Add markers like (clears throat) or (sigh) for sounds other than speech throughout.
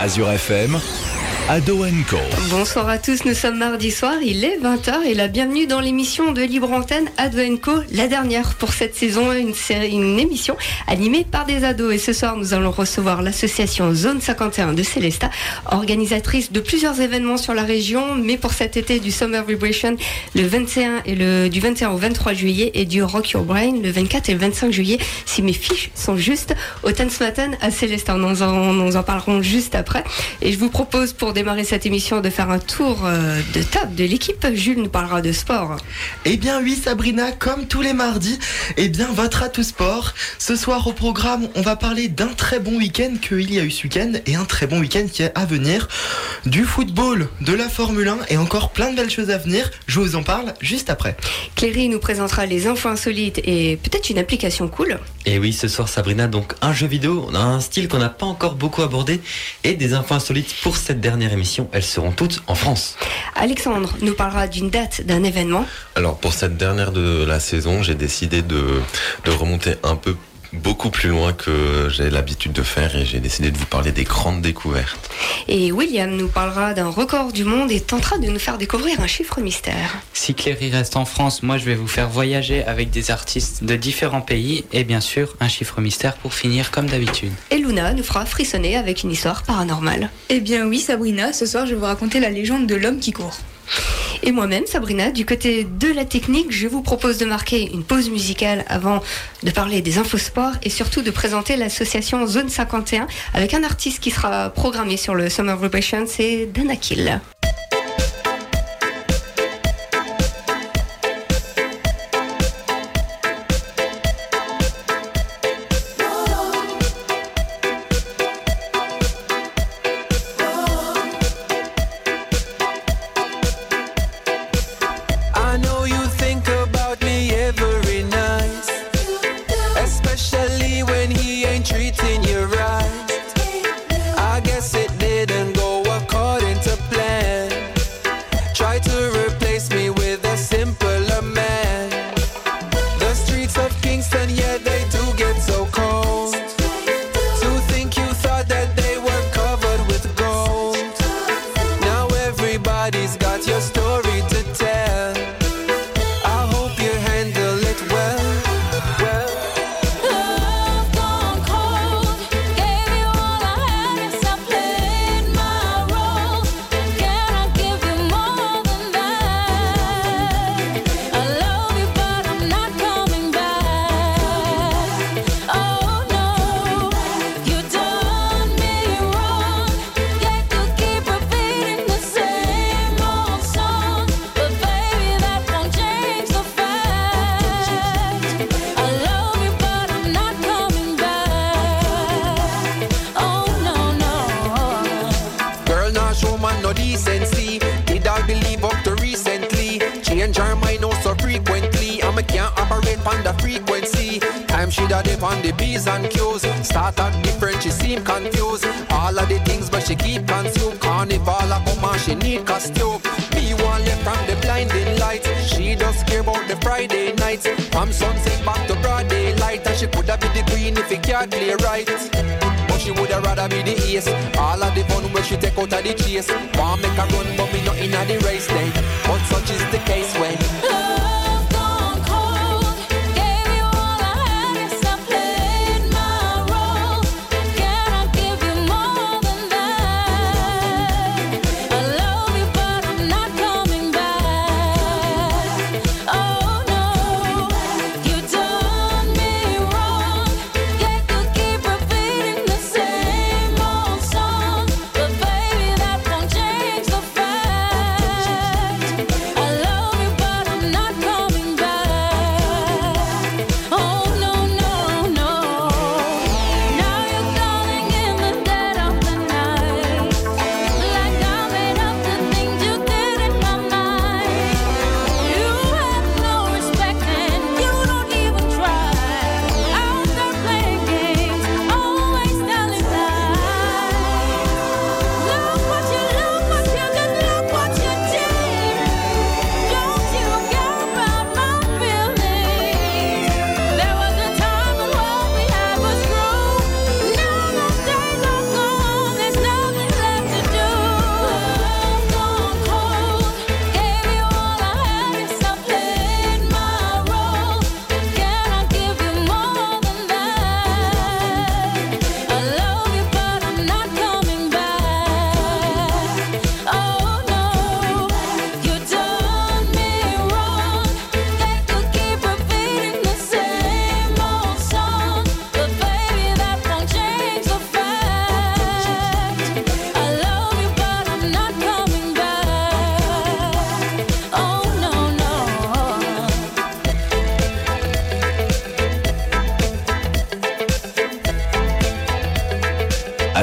Azure FM, Ado Co. Bonsoir à tous, nous sommes mardi soir, il est 20h et la bienvenue dans l'émission de Libre Antenne Ado Co, la dernière pour cette saison, une, émission animée par des ados. Et ce soir, nous allons recevoir l'association Zone 51 de Célesta, organisatrice de plusieurs événements sur la région, mais pour cet été du Summer Vibration, le 21 et le, du 21 au 23 juillet et du Rock Your Brain le 24 et le 25 juillet, si mes fiches sont justes, au Matin à Célestin. Nous en, nous en parlerons juste après. Et je vous propose pour démarrer cette émission de faire un tour euh, de table de l'équipe. Jules nous parlera de sport. Eh bien oui Sabrina, comme tous les mardis, eh bien votre atout sport. Ce soir au programme, on va parler d'un très bon week-end qu'il y a eu ce week-end et un très bon week-end qui est à venir. Du football, de la Formule 1 et encore plein de belles choses à venir. Je vous en parle juste après. Cléry nous présentera les infos insolites et peut-être une application cool. Et oui, ce soir Sabrina, donc un jeu vidéo, on a un style qu'on n'a pas encore beaucoup abordé et des infos insolites pour cette dernière émission. Elles seront toutes en France. Alexandre nous parlera d'une date, d'un événement. Alors pour cette dernière de la saison, j'ai décidé de, de remonter un peu beaucoup plus loin que j'ai l'habitude de faire et j'ai décidé de vous parler des grandes découvertes. Et William nous parlera d'un record du monde et tentera de nous faire découvrir un chiffre mystère. Si Cléry reste en France, moi je vais vous faire voyager avec des artistes de différents pays et bien sûr un chiffre mystère pour finir comme d'habitude. Et Luna nous fera frissonner avec une histoire paranormale. Eh bien oui Sabrina, ce soir je vais vous raconter la légende de l'homme qui court. Et moi-même, Sabrina, du côté de la technique, je vous propose de marquer une pause musicale avant de parler des infosports et surtout de présenter l'association Zone 51 avec un artiste qui sera programmé sur le Summer Vibration, c'est Danakil. If it can't play right. But she woulda rather be the ace. All of the fun when she take out of the chase. Want make her run, but me not inna the race then. But such is the case when.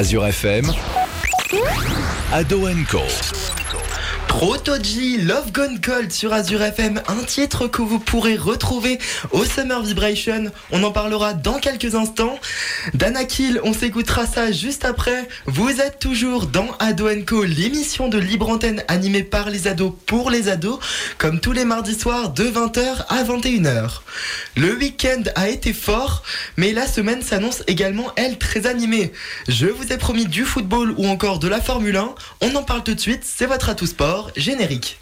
Azure FM, Ado Co. Protoji, Love Gone Cold sur Azure FM, un titre que vous pourrez retrouver au Summer Vibration. On en parlera dans quelques instants. Danakil, on s'écoutera ça juste après. Vous êtes toujours dans Ado Co, l'émission de libre antenne animée par les ados pour les ados, comme tous les mardis soirs de 20h à 21h. Le week-end a été fort, mais la semaine s'annonce également, elle, très animée. Je vous ai promis du football ou encore de la Formule 1. On en parle tout de suite, c'est votre atout sport, générique.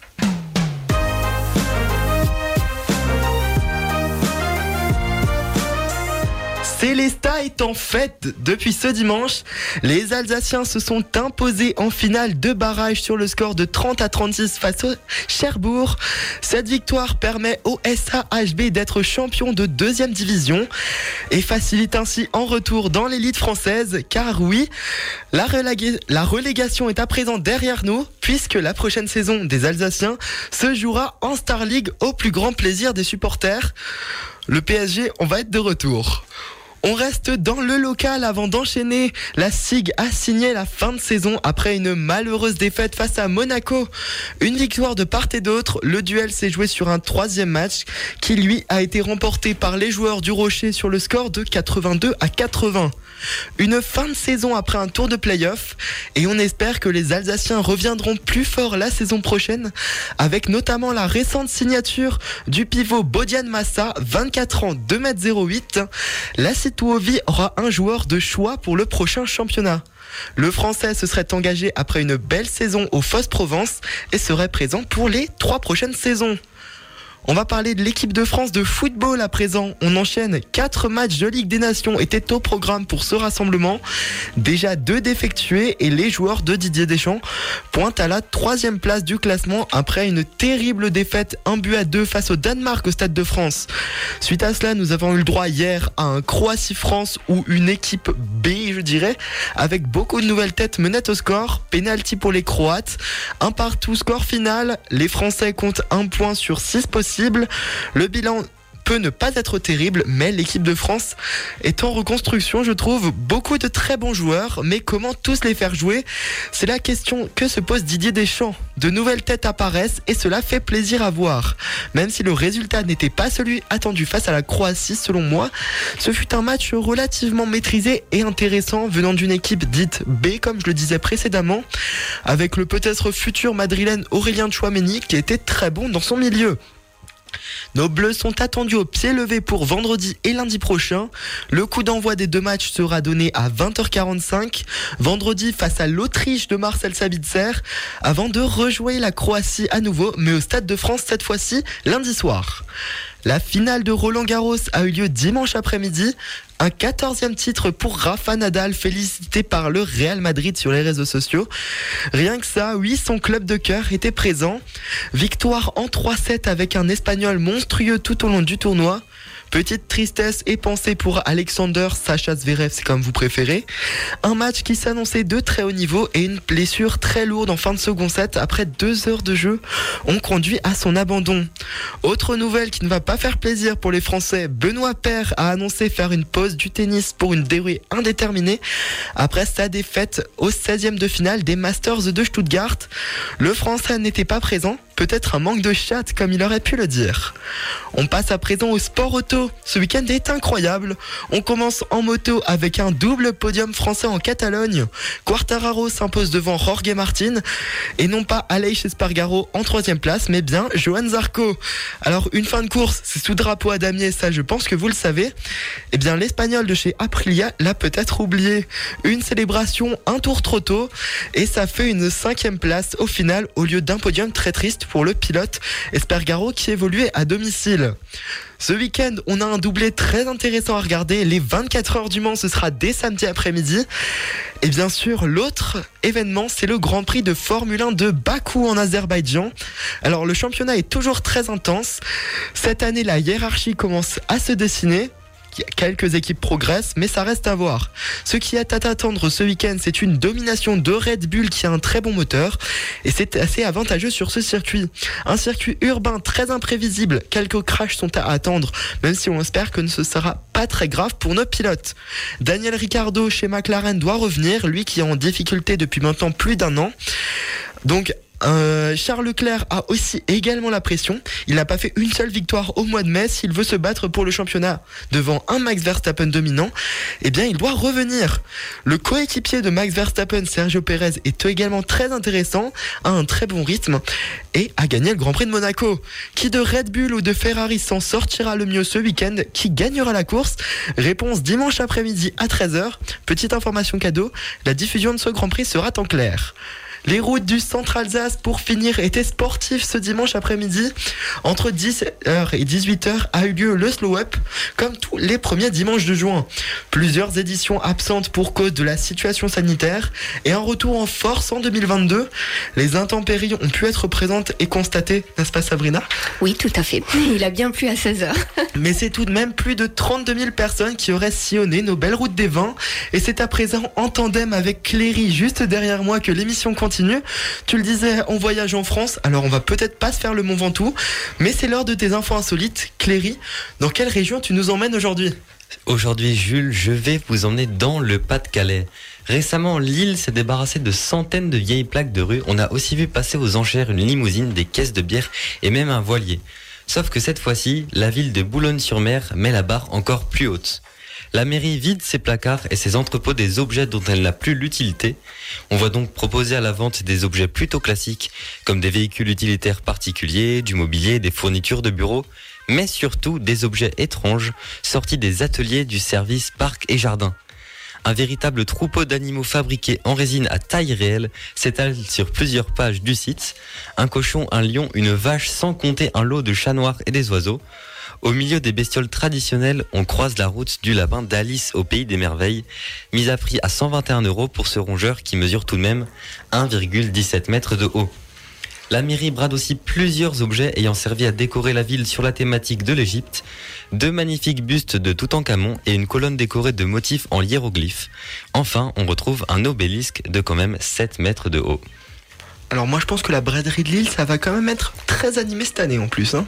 Célesta est en fête depuis ce dimanche. Les Alsaciens se sont imposés en finale de barrage sur le score de 30 à 36 face au Cherbourg. Cette victoire permet au SAHB d'être champion de deuxième division et facilite ainsi en retour dans l'élite française car oui, la, la relégation est à présent derrière nous puisque la prochaine saison des Alsaciens se jouera en Star League au plus grand plaisir des supporters. Le PSG, on va être de retour. On reste dans le local avant d'enchaîner. La SIG a signé la fin de saison après une malheureuse défaite face à Monaco. Une victoire de part et d'autre. Le duel s'est joué sur un troisième match qui lui a été remporté par les joueurs du Rocher sur le score de 82 à 80. Une fin de saison après un tour de play-off et on espère que les Alsaciens reviendront plus fort la saison prochaine avec notamment la récente signature du pivot Bodian Massa, 24 ans, 2m08. La Citouovi aura un joueur de choix pour le prochain championnat. Le Français se serait engagé après une belle saison aux Fosses Provence et serait présent pour les trois prochaines saisons. On va parler de l'équipe de France de football à présent. On enchaîne. Quatre matchs de Ligue des Nations étaient au programme pour ce rassemblement. Déjà deux défectués et les joueurs de Didier Deschamps pointent à la troisième place du classement après une terrible défaite, un but à deux face au Danemark au Stade de France. Suite à cela, nous avons eu le droit hier à un Croatie-France ou une équipe B, je dirais, avec beaucoup de nouvelles têtes menettes au score. Penalty pour les Croates. Un partout score final. Les Français comptent un point sur six possibles. Le bilan peut ne pas être terrible, mais l'équipe de France est en reconstruction, je trouve. Beaucoup de très bons joueurs, mais comment tous les faire jouer? C'est la question que se pose Didier Deschamps. De nouvelles têtes apparaissent et cela fait plaisir à voir. Même si le résultat n'était pas celui attendu face à la Croatie, selon moi, ce fut un match relativement maîtrisé et intéressant venant d'une équipe dite B, comme je le disais précédemment, avec le peut-être futur madrilène Aurélien Chouameni qui était très bon dans son milieu. Nos Bleus sont attendus au pied levé pour vendredi et lundi prochain. Le coup d'envoi des deux matchs sera donné à 20h45, vendredi face à l'Autriche de Marcel Sabitzer, avant de rejouer la Croatie à nouveau, mais au Stade de France cette fois-ci lundi soir. La finale de Roland Garros a eu lieu dimanche après-midi. Un 14e titre pour Rafa Nadal, félicité par le Real Madrid sur les réseaux sociaux. Rien que ça, oui, son club de cœur était présent. Victoire en 3-7 avec un Espagnol monstrueux tout au long du tournoi. Petite tristesse et pensée pour Alexander, Sacha Zverev, c'est comme vous préférez. Un match qui s'annonçait de très haut niveau et une blessure très lourde en fin de second set après deux heures de jeu ont conduit à son abandon. Autre nouvelle qui ne va pas faire plaisir pour les Français, Benoît Paire a annoncé faire une pause du tennis pour une durée indéterminée après sa défaite au 16e de finale des Masters de Stuttgart. Le Français n'était pas présent, peut-être un manque de chatte comme il aurait pu le dire. On passe à présent au sport auto. Ce week-end est incroyable. On commence en moto avec un double podium français en Catalogne. Quartararo s'impose devant Jorge Martin et non pas Aleix Espargaro en troisième place, mais bien Johan Zarco. Alors une fin de course, c'est sous drapeau à damier, ça je pense que vous le savez. Eh bien l'espagnol de chez Aprilia l'a peut-être oublié. Une célébration un tour trop tôt et ça fait une cinquième place au final au lieu d'un podium très triste pour le pilote Espargaro qui évoluait à domicile. Ce week-end, on a un doublé très intéressant à regarder. Les 24 heures du Mans, ce sera dès samedi après-midi. Et bien sûr, l'autre événement, c'est le Grand Prix de Formule 1 de Bakou en Azerbaïdjan. Alors, le championnat est toujours très intense. Cette année, la hiérarchie commence à se dessiner. Quelques équipes progressent, mais ça reste à voir. Ce qui est à attendre ce week-end, c'est une domination de Red Bull qui a un très bon moteur et c'est assez avantageux sur ce circuit. Un circuit urbain très imprévisible, quelques crashs sont à attendre, même si on espère que ce sera pas très grave pour nos pilotes. Daniel Ricciardo chez McLaren doit revenir, lui qui est en difficulté depuis maintenant plus d'un an. Donc euh, Charles Leclerc a aussi également la pression. Il n'a pas fait une seule victoire au mois de mai. S'il veut se battre pour le championnat devant un Max Verstappen dominant, eh bien, il doit revenir. Le coéquipier de Max Verstappen, Sergio Perez, est également très intéressant, a un très bon rythme et a gagné le Grand Prix de Monaco. Qui de Red Bull ou de Ferrari s'en sortira le mieux ce week-end? Qui gagnera la course? Réponse dimanche après-midi à 13h. Petite information cadeau, la diffusion de ce Grand Prix sera en clair. Les routes du centre Alsace pour finir étaient sportives ce dimanche après-midi. Entre 10h et 18h a eu lieu le slow up, comme tous les premiers dimanches de juin. Plusieurs éditions absentes pour cause de la situation sanitaire et un retour en force en 2022. Les intempéries ont pu être présentes et constatées, n'est-ce pas Sabrina? Oui, tout à fait. (laughs) Il a bien plu à 16h. (laughs) Mais c'est tout de même plus de 32 000 personnes qui auraient sillonné nos belles routes des vins. Et c'est à présent en tandem avec Cléry juste derrière moi que l'émission continue. Tu le disais, on voyage en France, alors on va peut-être pas se faire le Mont Ventoux, mais c'est l'heure de tes infos insolites. Cléry, dans quelle région tu nous emmènes aujourd'hui? Aujourd'hui, Jules, je vais vous emmener dans le Pas-de-Calais. Récemment, Lille s'est débarrassée de centaines de vieilles plaques de rue. On a aussi vu passer aux enchères une limousine, des caisses de bière et même un voilier. Sauf que cette fois-ci, la ville de Boulogne-sur-Mer met la barre encore plus haute. La mairie vide ses placards et ses entrepôts des objets dont elle n'a plus l'utilité. On va donc proposer à la vente des objets plutôt classiques, comme des véhicules utilitaires particuliers, du mobilier, des fournitures de bureau, mais surtout des objets étranges sortis des ateliers du service parc et jardin. Un véritable troupeau d'animaux fabriqués en résine à taille réelle s'étale sur plusieurs pages du site. Un cochon, un lion, une vache, sans compter un lot de chats noirs et des oiseaux. Au milieu des bestioles traditionnelles, on croise la route du lapin d'Alice au pays des merveilles, mise à prix à 121 euros pour ce rongeur qui mesure tout de même 1,17 mètres de haut. La mairie brade aussi plusieurs objets ayant servi à décorer la ville sur la thématique de l'Égypte, deux magnifiques bustes de Toutankhamon et une colonne décorée de motifs en hiéroglyphes. Enfin, on retrouve un obélisque de quand même 7 mètres de haut. Alors moi je pense que la braderie de Lille, ça va quand même être très animé cette année en plus. Hein.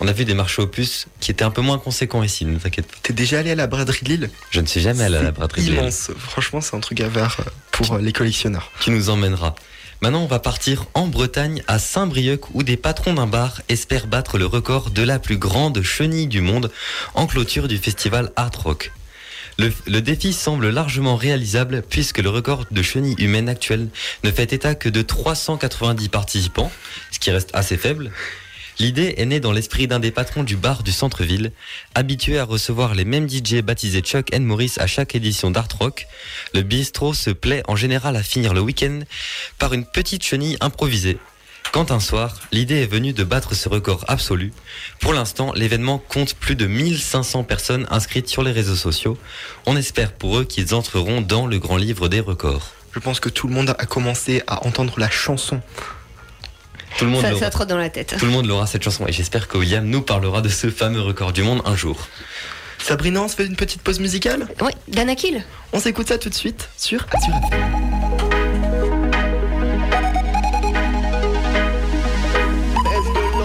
On a vu des marchés aux puces qui étaient un peu moins conséquents ici, ne t'inquiète pas. T'es déjà allé à la braderie de Lille? Je ne suis jamais allé à la braderie de Lille. immense. Franchement, c'est un truc à faire euh, pour euh, les collectionneurs. qui nous emmènera. Maintenant, on va partir en Bretagne, à Saint-Brieuc, où des patrons d'un bar espèrent battre le record de la plus grande chenille du monde en clôture du festival Art Rock. Le, le défi semble largement réalisable puisque le record de chenille humaine actuel ne fait état que de 390 participants, ce qui reste assez faible. L'idée est née dans l'esprit d'un des patrons du bar du centre-ville, habitué à recevoir les mêmes DJ baptisés Chuck and Morris à chaque édition d'Art Rock. Le bistrot se plaît en général à finir le week-end par une petite chenille improvisée. Quand un soir, l'idée est venue de battre ce record absolu. Pour l'instant, l'événement compte plus de 1500 personnes inscrites sur les réseaux sociaux. On espère pour eux qu'ils entreront dans le grand livre des records. Je pense que tout le monde a commencé à entendre la chanson. Tout le monde Ça, l'aura. ça trotte dans la tête. Tout le monde l'aura cette chanson et j'espère que William nous parlera de ce fameux record du monde un jour. Sabrina, on se fait une petite pause musicale? Oui, Danakil. On s'écoute ça tout de suite sur Azure FM.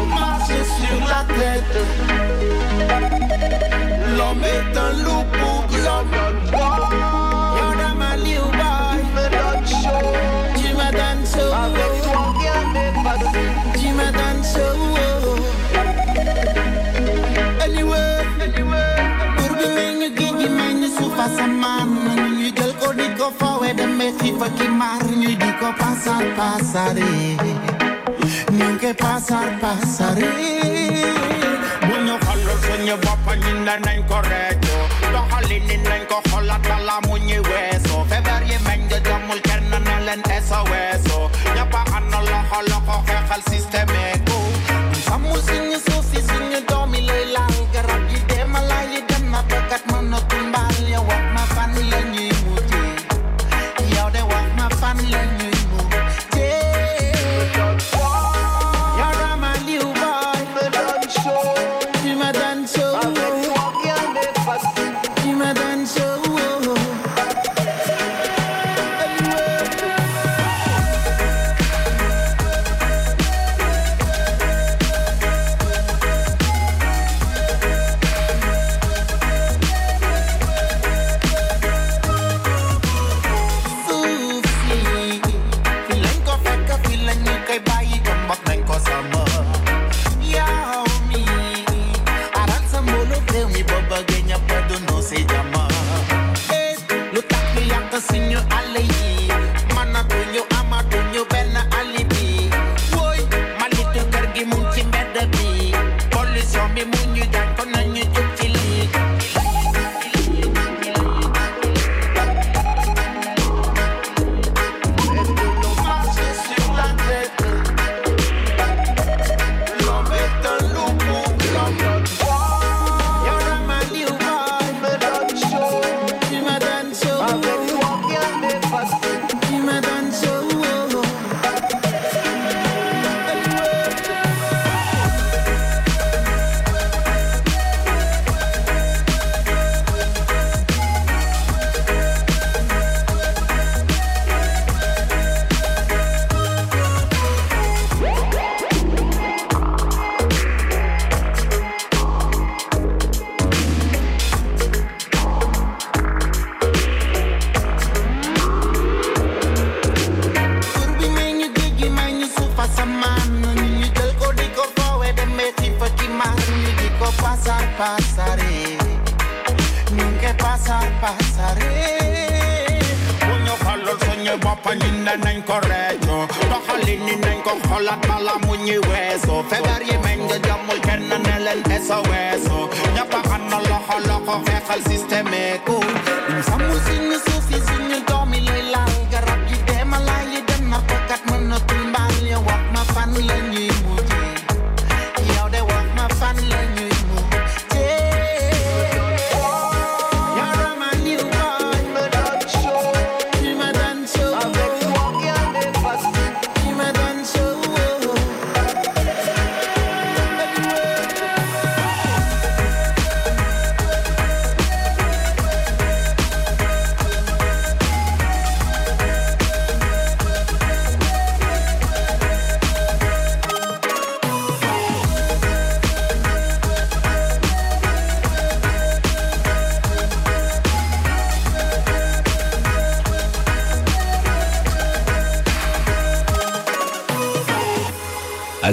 marcher sur la tête? L'homme est un loup fifaki marni di ko pasar pasare Nyonke pasar pasare Bunyo kolo sonyo bapa ninda nain corretto Don halin in nain ko hola tala munyi hueso. Feverie menge jamul kerna nelen eso hueso Nyapa anna lo holo ko kekal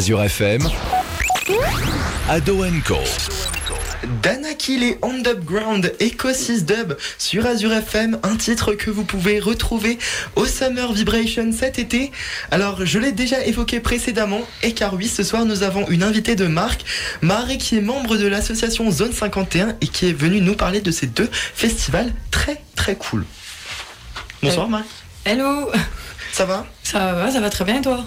Azure FM, Ado Co. Dana Kill et On Dub Ground Eco 6 Dub sur Azure FM, un titre que vous pouvez retrouver au Summer Vibration cet été. Alors, je l'ai déjà évoqué précédemment, et car oui, ce soir nous avons une invitée de marque, Marie, qui est membre de l'association Zone 51 et qui est venue nous parler de ces deux festivals très très cool. Bonsoir Marie. Hello Ça va? Ça va, ça va très bien et toi?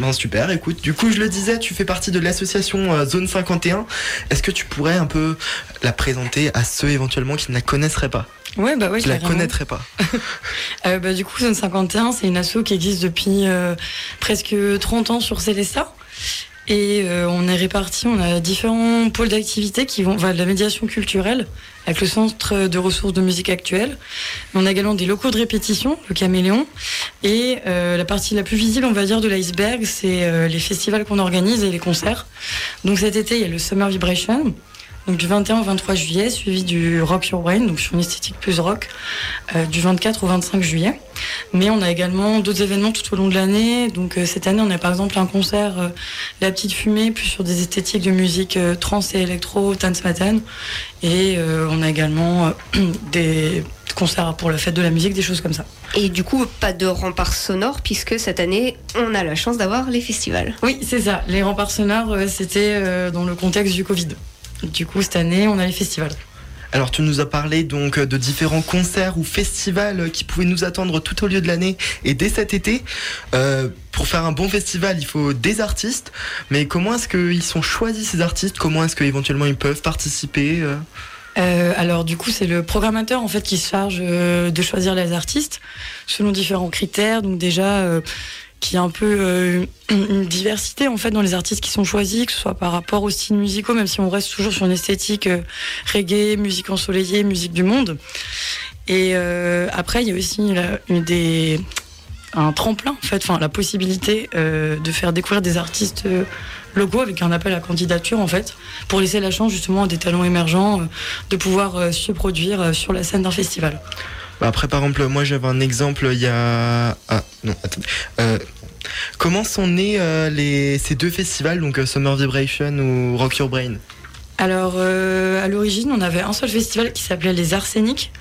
Ben super, écoute, du coup je le disais, tu fais partie de l'association euh, Zone 51. Est-ce que tu pourrais un peu la présenter à ceux éventuellement qui ne la connaisseraient pas? Ouais, bah ouais, Qui la connaîtraient pas? (laughs) Euh, bah, du coup, Zone 51, c'est une asso qui existe depuis euh, presque 30 ans sur Célestat. Et euh, on est répartis, on a différents pôles d'activité qui vont va de la médiation culturelle avec le centre de ressources de musique actuelle. On a également des locaux de répétition, le Caméléon. Et euh, la partie la plus visible, on va dire, de l'iceberg, c'est euh, les festivals qu'on organise et les concerts. Donc cet été, il y a le Summer Vibration. Donc du 21 au 23 juillet, suivi du Rock Your Brain, donc sur une esthétique plus rock, euh, du 24 au 25 juillet. Mais on a également d'autres événements tout au long de l'année. Donc euh, cette année, on a par exemple un concert euh, La Petite Fumée, plus sur des esthétiques de musique trans et électro, Dance Matin. Et on a également (clears throat) des concerts pour la fête de la musique, des choses comme ça. Et du coup, pas de rempart sonore puisque cette année, on a la chance d'avoir les festivals. Oui, c'est ça. Les remparts sonores, c'était dans le contexte du Covid. Du coup, cette année, on a les festivals. Alors tu nous as parlé donc de différents concerts ou festivals qui pouvaient nous attendre tout au lieu de l'année et dès cet été. Euh, pour faire un bon festival, il faut des artistes. Mais comment est-ce qu'ils sont choisis ces artistes? Comment est-ce qu'éventuellement ils peuvent participer euh? Euh, alors du coup, c'est le programmateur en fait qui se charge euh, de choisir les artistes selon différents critères. Donc déjà, y a un peu euh, une diversité en fait dans les artistes qui sont choisis, que ce soit par rapport aux styles musicaux, même si on reste toujours sur une esthétique euh, reggae, musique ensoleillée, musique du monde. Et euh, après, il y a aussi un tremplin en fait, enfin la possibilité de faire découvrir des artistes locaux avec un appel à candidature en fait, pour laisser la chance justement à des talents émergents de pouvoir se produire sur la scène d'un festival. Bah Après par exemple, moi j'avais un exemple il y a... Ah non, attendez. Euh, Comment sont nés euh, ces deux festivals, donc euh, Summer Vibration ou Rock Your Brain? Alors, euh, à l'origine, on avait un seul festival qui s'appelait Les Arséniques,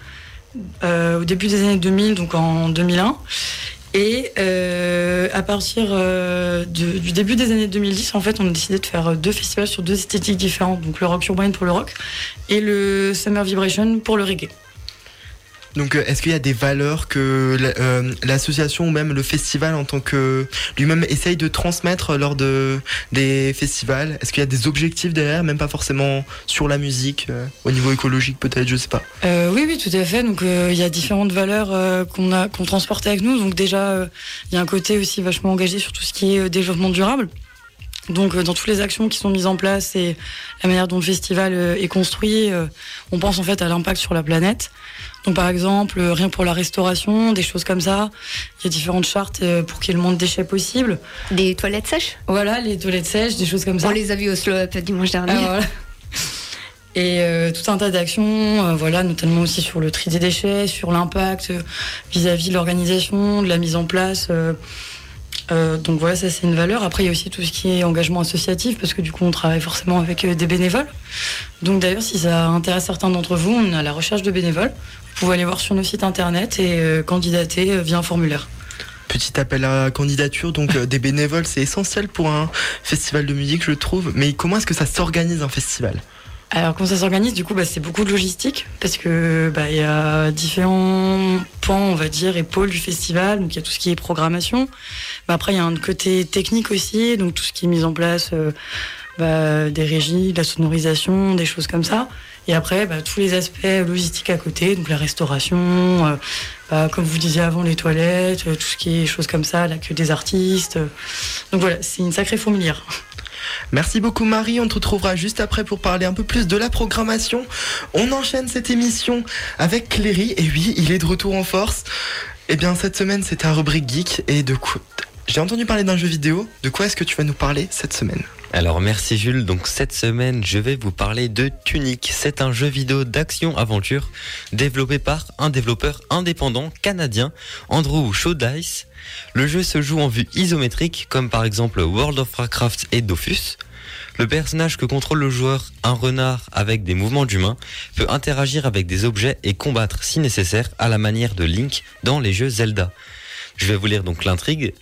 au début des années 2000, donc en 2001. Et à partir du début des années 2010, en fait, on a décidé de faire deux festivals sur deux esthétiques différentes. Donc le Rock Your Brain pour le rock et le Summer Vibration pour le reggae. Donc, euh, est-ce qu'il y a des valeurs que euh, l'association ou même le festival en tant que lui-même essaye de transmettre lors de, des festivals? Est-ce qu'il y a des objectifs derrière, même pas forcément sur la musique, euh, au niveau écologique peut-être, je sais pas? Oui, oui, tout à fait. Donc, il y a différentes valeurs qu'on a, qu'on transporte avec nous. Donc, déjà, il y a un côté aussi vachement engagé sur tout ce qui est développement durable. Donc, dans toutes les actions qui sont mises en place et la manière dont le festival est construit, on pense en fait à l'impact sur la planète. Donc, par exemple, euh, rien pour la restauration, des choses comme ça. Il y a différentes chartes euh, pour qu'il y ait le moins de déchets possible. Des toilettes sèches Voilà, les toilettes sèches, des choses comme ça. On les a vus au Slow Up dimanche dernier. Ah, voilà. Et euh, tout un tas d'actions, euh, voilà, notamment aussi sur le tri des déchets, sur l'impact vis-à-vis de l'organisation, de la mise en place. euh, euh, donc voilà, ça c'est une valeur. Après, il y a aussi tout ce qui est engagement associatif, parce que du coup, on travaille forcément avec euh, des bénévoles. Donc d'ailleurs, si ça intéresse certains d'entre vous, on à la recherche de bénévoles. Vous pouvez aller voir sur nos sites internet et euh, candidater via un formulaire. Petit appel à candidature, donc des bénévoles, c'est essentiel pour un festival de musique, je trouve. Mais comment est-ce que ça s'organise un festival? Alors comment ça s'organise Du coup, bah, c'est beaucoup de logistique parce que bah, il y a différents pans, on va dire, pôles du festival. Donc il y a tout ce qui est programmation. Bah, après, il y a un côté technique aussi, donc tout ce qui est mise en place euh, bah, des régies, de la sonorisation, des choses comme ça. Et après, bah, tous les aspects logistiques à côté, donc la restauration, euh, bah, comme vous disiez avant, les toilettes, euh, tout ce qui est choses comme ça, l'accueil des artistes. Donc voilà, c'est une sacrée fourmilière. Merci beaucoup Marie, on te retrouvera juste après pour parler un peu plus de la programmation. On enchaîne cette émission avec Cléry, et oui, il est de retour en force. Eh bien cette semaine c'est ta rubrique geek, et de quoi... J'ai entendu parler d'un jeu vidéo, de quoi est-ce que tu vas nous parler cette semaine? Alors merci Jules, donc cette semaine je vais vous parler de Tunic. C'est un jeu vidéo d'action-aventure développé par un développeur indépendant canadien, Andrew Showdice. Le jeu se joue en vue isométrique comme par exemple World of Warcraft et Dofus. Le personnage que contrôle le joueur, un renard avec des mouvements d'humain, peut interagir avec des objets et combattre si nécessaire à la manière de Link dans les jeux Zelda. Je vais vous lire donc l'intrigue.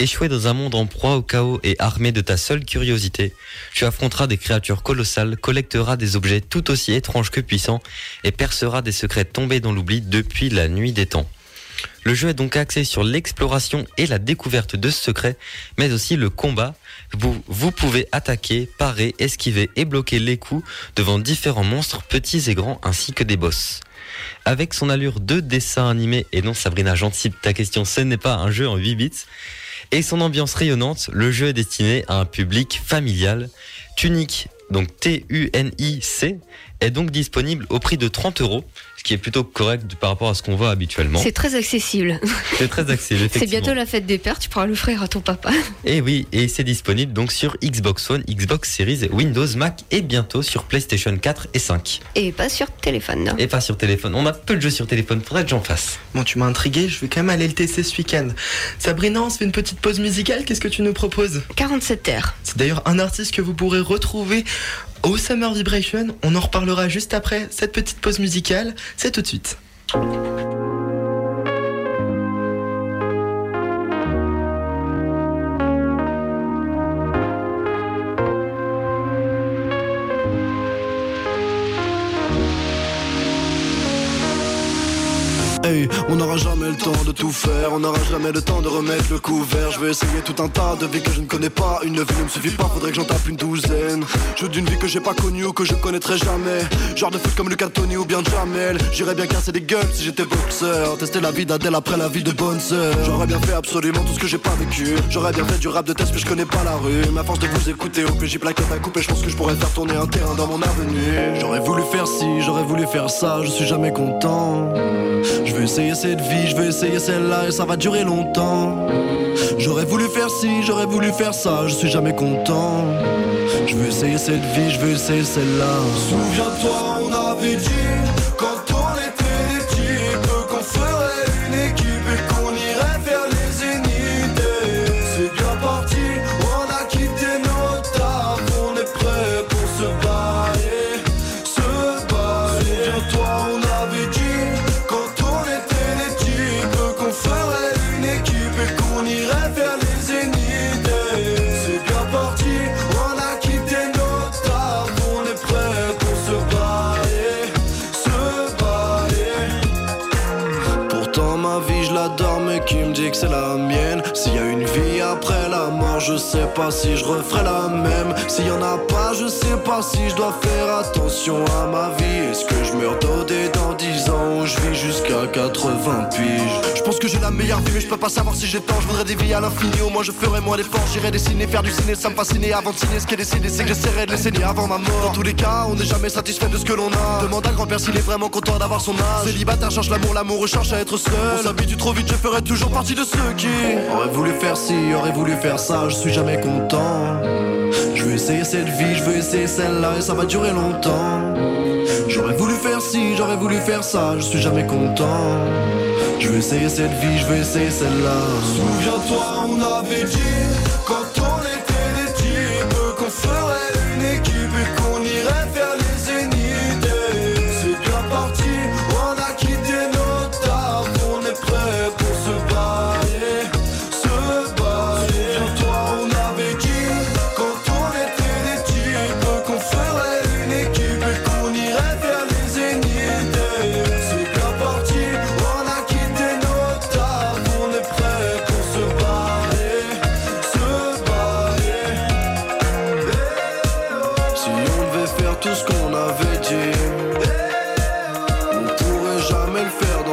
Échoué dans un monde en proie au chaos et armé de ta seule curiosité, tu affronteras des créatures colossales, collecteras des objets tout aussi étranges que puissants et perceras des secrets tombés dans l'oubli depuis la nuit des temps. Le jeu est donc axé sur l'exploration et la découverte de ce secret, mais aussi le combat. Vous, vous pouvez attaquer, parer, esquiver et bloquer les coups devant différents monstres petits et grands ainsi que des boss. Avec son allure de dessin animé, et non Sabrina j'anticipe ta question, ce n'est pas un jeu en 8 bits, et son ambiance rayonnante, le jeu est destiné à un public familial. Tunic, donc T-U-N-I-C, est donc disponible au prix de 30 euros, ce qui est plutôt correct par rapport à ce qu'on voit habituellement. C'est très accessible. C'est très accessible, (laughs) C'est bientôt la fête des pères, tu pourras l'offrir à ton papa. Et oui, et c'est disponible donc sur Xbox One, Xbox Series, Windows, Mac et bientôt sur PlayStation 4 et 5. Et pas sur téléphone. Et pas sur téléphone. On a peu de jeux sur téléphone, faudrait que j'en fasse. Bon, tu m'as intrigué, je vais quand même aller le tester ce week-end. Sabrina, on se fait une petite pause musicale, qu'est-ce que tu nous proposes? 47 terres. C'est d'ailleurs un artiste que vous pourrez retrouver au Summer Vibration. On en reparlera juste après cette petite pause musicale. C'est tout de suite. On n'aura jamais le temps de tout faire, on n'aura jamais le temps de remettre le couvert. Je vais essayer tout un tas de vies que je ne connais pas. Une vie ne me suffit pas, faudrait que j'en tape une douzaine. Je veux d'une vie que j'ai pas connue ou que je connaîtrai jamais. Genre de foot comme Lucas Tony ou bien Jamel. J'irais bien casser des gueules si j'étais boxeur. Tester la vie d'Adèle après la vie de bonne sœur. J'aurais bien fait absolument tout ce que j'ai pas vécu. J'aurais bien fait du rap de test, mais je connais pas la rue. Ma force de vous écouter au PJ plaquette à couper, je pense que je pourrais faire tourner un terrain dans mon avenue. J'aurais voulu faire ci, j'aurais voulu faire ça, je suis jamais content. Veux essayer cette vie, je veux essayer celle-là et ça va durer longtemps. J'aurais voulu faire ci, j'aurais voulu faire ça, je suis jamais content. Je veux essayer cette vie, je veux essayer celle-là. Souviens-toi, on avait dit je sais pas si je referai la même. S'il y en a pas, je sais pas si je dois faire attention à ma vie. Est-ce que je meurs dodé dans 10 ans ou je vis jusqu'à 80 piges Je pense que j'ai la meilleure vie, mais je peux pas savoir si j'ai tort. Je voudrais des vies à l'infini, au moins je ferai moins d'efforts. J'irai dessiner, faire du ciné, ça me fascinait avant de signer. Ce qui est décidé, c'est que j'essaierai de les saigner avant ma mort. Dans tous les cas, on n'est jamais satisfait de ce que l'on a. Demande à grand-père s'il est vraiment content d'avoir son âge. Célibataire cherche l'amour, l'amour recherche à être seul. On s'habitue trop vite, je ferai toujours partie de ceux qui auraient voulu faire ci, auraient voulu faire ça. Je suis jamais content. Je veux essayer cette vie, je veux essayer celle-là et ça va durer longtemps. Ci, j'aurais voulu faire ça, je suis jamais content. Je veux essayer cette vie, je veux essayer celle-là. Souviens-toi, on avait dit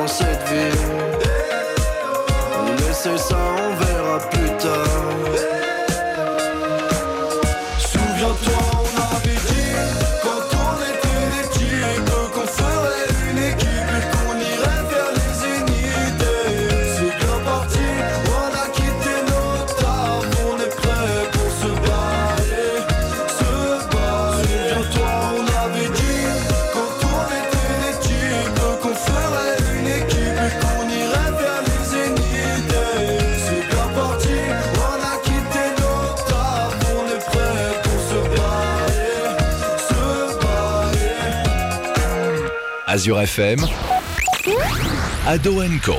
dans cette vie. On essaie ça, Azure FM, Ado Co.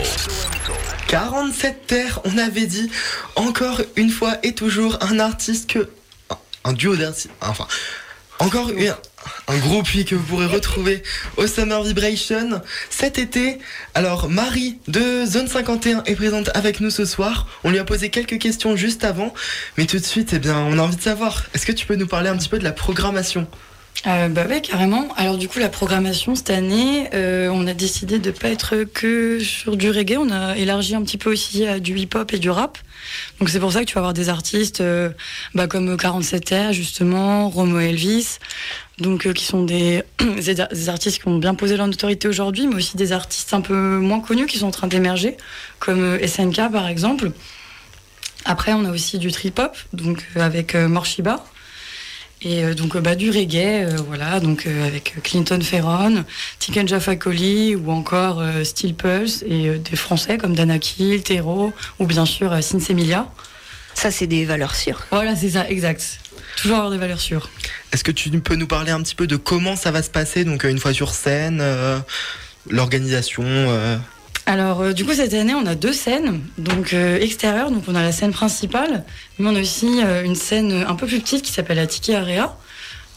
47 terres, on avait dit encore une fois et toujours un artiste que. Un duo d'artistes. Enfin, encore un groupe oui, que vous pourrez retrouver au Summer Vibration cet été. Alors, Marie de Zone 51 est présente avec nous ce soir. On lui a posé quelques questions juste avant. Mais tout de suite, eh bien, on a envie de savoir. Est-ce que tu peux nous parler un petit peu de la programmation? Euh, bah ouais, carrément. Alors du coup, la programmation cette année, euh, on a décidé de pas être que sur du reggae. On a élargi un petit peu aussi à du hip-hop et du rap. Donc c'est pour ça que tu vas avoir des artistes euh, bah, comme 47R justement, Romo Elvis, donc euh, qui sont des, (clears throat) des artistes qui ont bien posé leur notoriété aujourd'hui, mais aussi des artistes un peu moins connus qui sont en train d'émerger, comme euh, SNK par exemple. Après, on a aussi du trip-hop, donc avec Morshiba. Et euh, donc euh, bah, du reggae, euh, voilà, donc euh, avec Clinton Ferron, Tiken Jaffa Coli ou encore euh, Steel Pulse et euh, des Français comme Danakil, Tero ou bien sûr euh, Sinsemilia. Ça, c'est des valeurs sûres. Voilà, c'est ça, exact. Toujours avoir des valeurs sûres. Est-ce que tu peux nous parler un petit peu de comment ça va se passer Donc, une fois sur scène, euh, l'organisation. euh, Alors, euh, du coup, cette année, on a deux scènes, donc euh, extérieures. Donc, on a la scène principale, mais on a aussi euh, une scène un peu plus petite qui s'appelle la Tiki Area.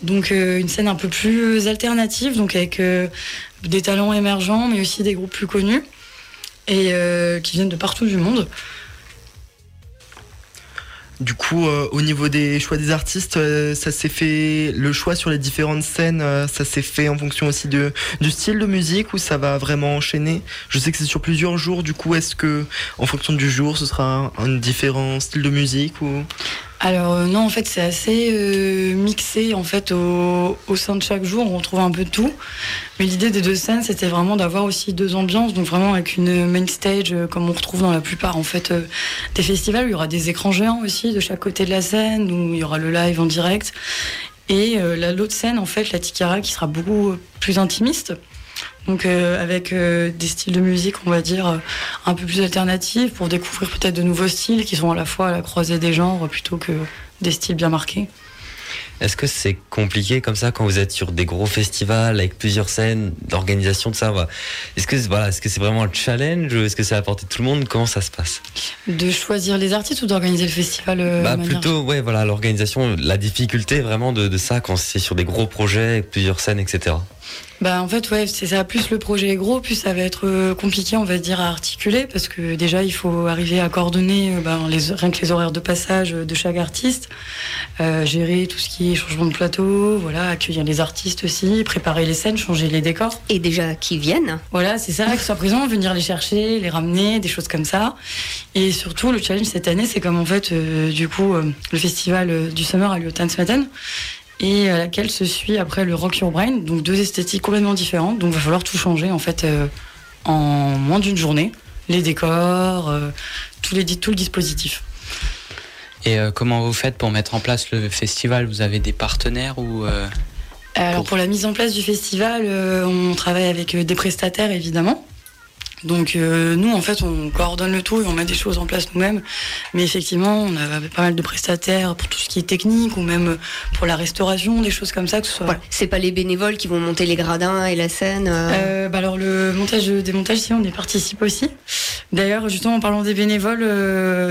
Donc, euh, une scène un peu plus alternative, donc avec des talents émergents, mais aussi des groupes plus connus et qui viennent de partout du monde. Du coup, euh, au niveau des choix des artistes, euh, ça s'est fait le choix sur les différentes scènes, euh, ça s'est fait en fonction aussi de du style de musique ou ça va vraiment enchaîner? Je sais que c'est sur plusieurs jours. Du coup, est-ce que en fonction du jour, ce sera un, différent style de musique ou? Alors euh, non, en fait, c'est assez euh, mixé en fait au, au sein de chaque jour. On retrouve un peu de tout. Mais l'idée des deux scènes, c'était vraiment d'avoir aussi deux ambiances, donc vraiment avec une main stage euh, comme on retrouve dans la plupart en fait euh, des festivals. Il y aura des écrans géants aussi de chaque côté de la scène, où il y aura le live en direct. Et la l'autre scène, en fait, la Tikara, qui sera beaucoup plus intimiste. Donc euh, avec euh, des styles de musique, on va dire, euh, un peu plus alternatifs pour découvrir peut-être de nouveaux styles qui sont à la fois à la croisée des genres plutôt que des styles bien marqués. Est-ce que c'est compliqué comme ça quand vous êtes sur des gros festivals avec plusieurs scènes, d'organisation de ça voilà. Est-ce que voilà, est-ce que c'est vraiment un challenge ou est-ce que c'est à la portée de tout le monde? Comment ça se passe? De choisir les artistes ou d'organiser le festival euh, Bah plutôt, ouais, voilà, l'organisation, la difficulté vraiment de, de ça quand c'est sur des gros projets, avec plusieurs scènes, etc. Bah en fait ouais c'est ça. Plus le projet est gros plus ça va être euh, compliqué on va dire à articuler parce que déjà il faut arriver à coordonner euh, ben, les, rien que les horaires de passage euh, de chaque artiste euh, gérer tout ce qui est changement de plateau voilà accueillir les artistes aussi préparer les scènes changer les décors. Et déjà qui viennent. Voilà c'est ça qu'ils soient présents venir les chercher les ramener des choses comme ça. Et surtout le challenge cette année c'est comme en fait euh, du coup euh, le festival du summer a lieu au Tanzmatten et à laquelle se suit après le Rock Your Brain, donc deux esthétiques complètement différentes. Donc il va falloir tout changer en fait euh, en moins d'une journée, les décors, euh, les, tout le dispositif. Et euh, comment vous faites pour mettre en place le festival? Vous avez des partenaires ou euh, Alors pour la mise en place du festival, euh, on travaille avec euh, des prestataires évidemment. Donc euh, nous en fait on coordonne le tout et on met des choses en place nous-mêmes. Mais effectivement on a pas mal de prestataires pour tout ce qui est technique ou même pour la restauration, des choses comme ça que ce soit. Voilà, c'est pas les bénévoles qui vont monter les gradins et la scène. euh. Euh, bah alors le montage des montages, si on y participe aussi. D'ailleurs, justement en parlant des bénévoles,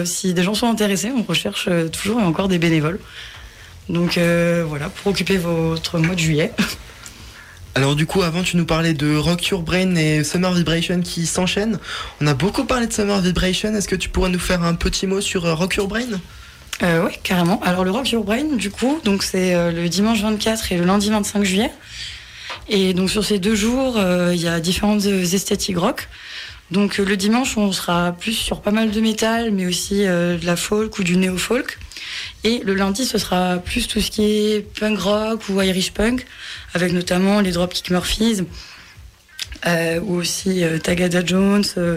si des gens sont intéressés, on recherche toujours et encore des bénévoles. Donc voilà, pour occuper votre mois de juillet. (laughs) Alors du coup, avant tu nous parlais de Rock Your Brain et Summer Vibration qui s'enchaînent. On a beaucoup parlé de Summer Vibration. Est-ce que tu pourrais nous faire un petit mot sur euh, Rock Your Brain? Euh, oui, carrément. Alors le Rock Your Brain, du coup, donc c'est euh, le dimanche 24 et le lundi 25 juillet. Et donc sur ces deux jours, il y a différentes esthétiques rock. Donc le dimanche, on sera plus sur pas mal de métal, mais aussi de la folk ou du néo-folk. Et le lundi, ce sera plus tout ce qui est punk rock ou Irish punk, avec notamment les Dropkick Murphys, euh, ou aussi euh, Tagada Jones, euh,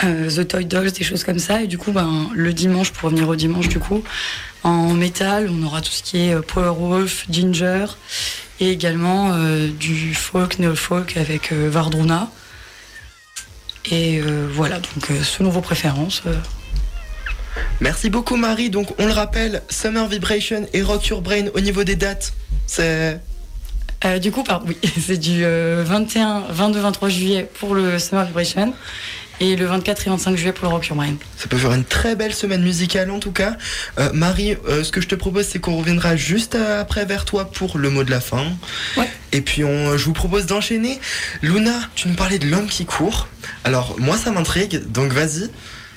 The Toy Dolls, des choses comme ça. Et du coup, ben, le dimanche, pour revenir au dimanche, du coup, en métal, on aura tout ce qui est Powerwolf, Ginger, et également du folk, néo-folk avec Vardruna. Et voilà, donc selon vos préférences. Merci beaucoup Marie. Donc on le rappelle, Summer Vibration et Rock Your Brain au niveau des dates, c'est Euh, du coup, pardon, oui, (laughs) c'est du euh, 21, 22, 23 juillet pour le Summer Vibration et le 24 et 25 juillet pour le Rock Your Mind. Ça peut faire une très belle semaine musicale en tout cas. Euh, Marie, euh, ce que je te propose, c'est qu'on reviendra juste après vers toi pour le mot de la fin. Et puis on, je vous propose d'enchaîner. Luna, tu nous parlais de l'homme qui court. Alors moi ça m'intrigue, donc vas-y,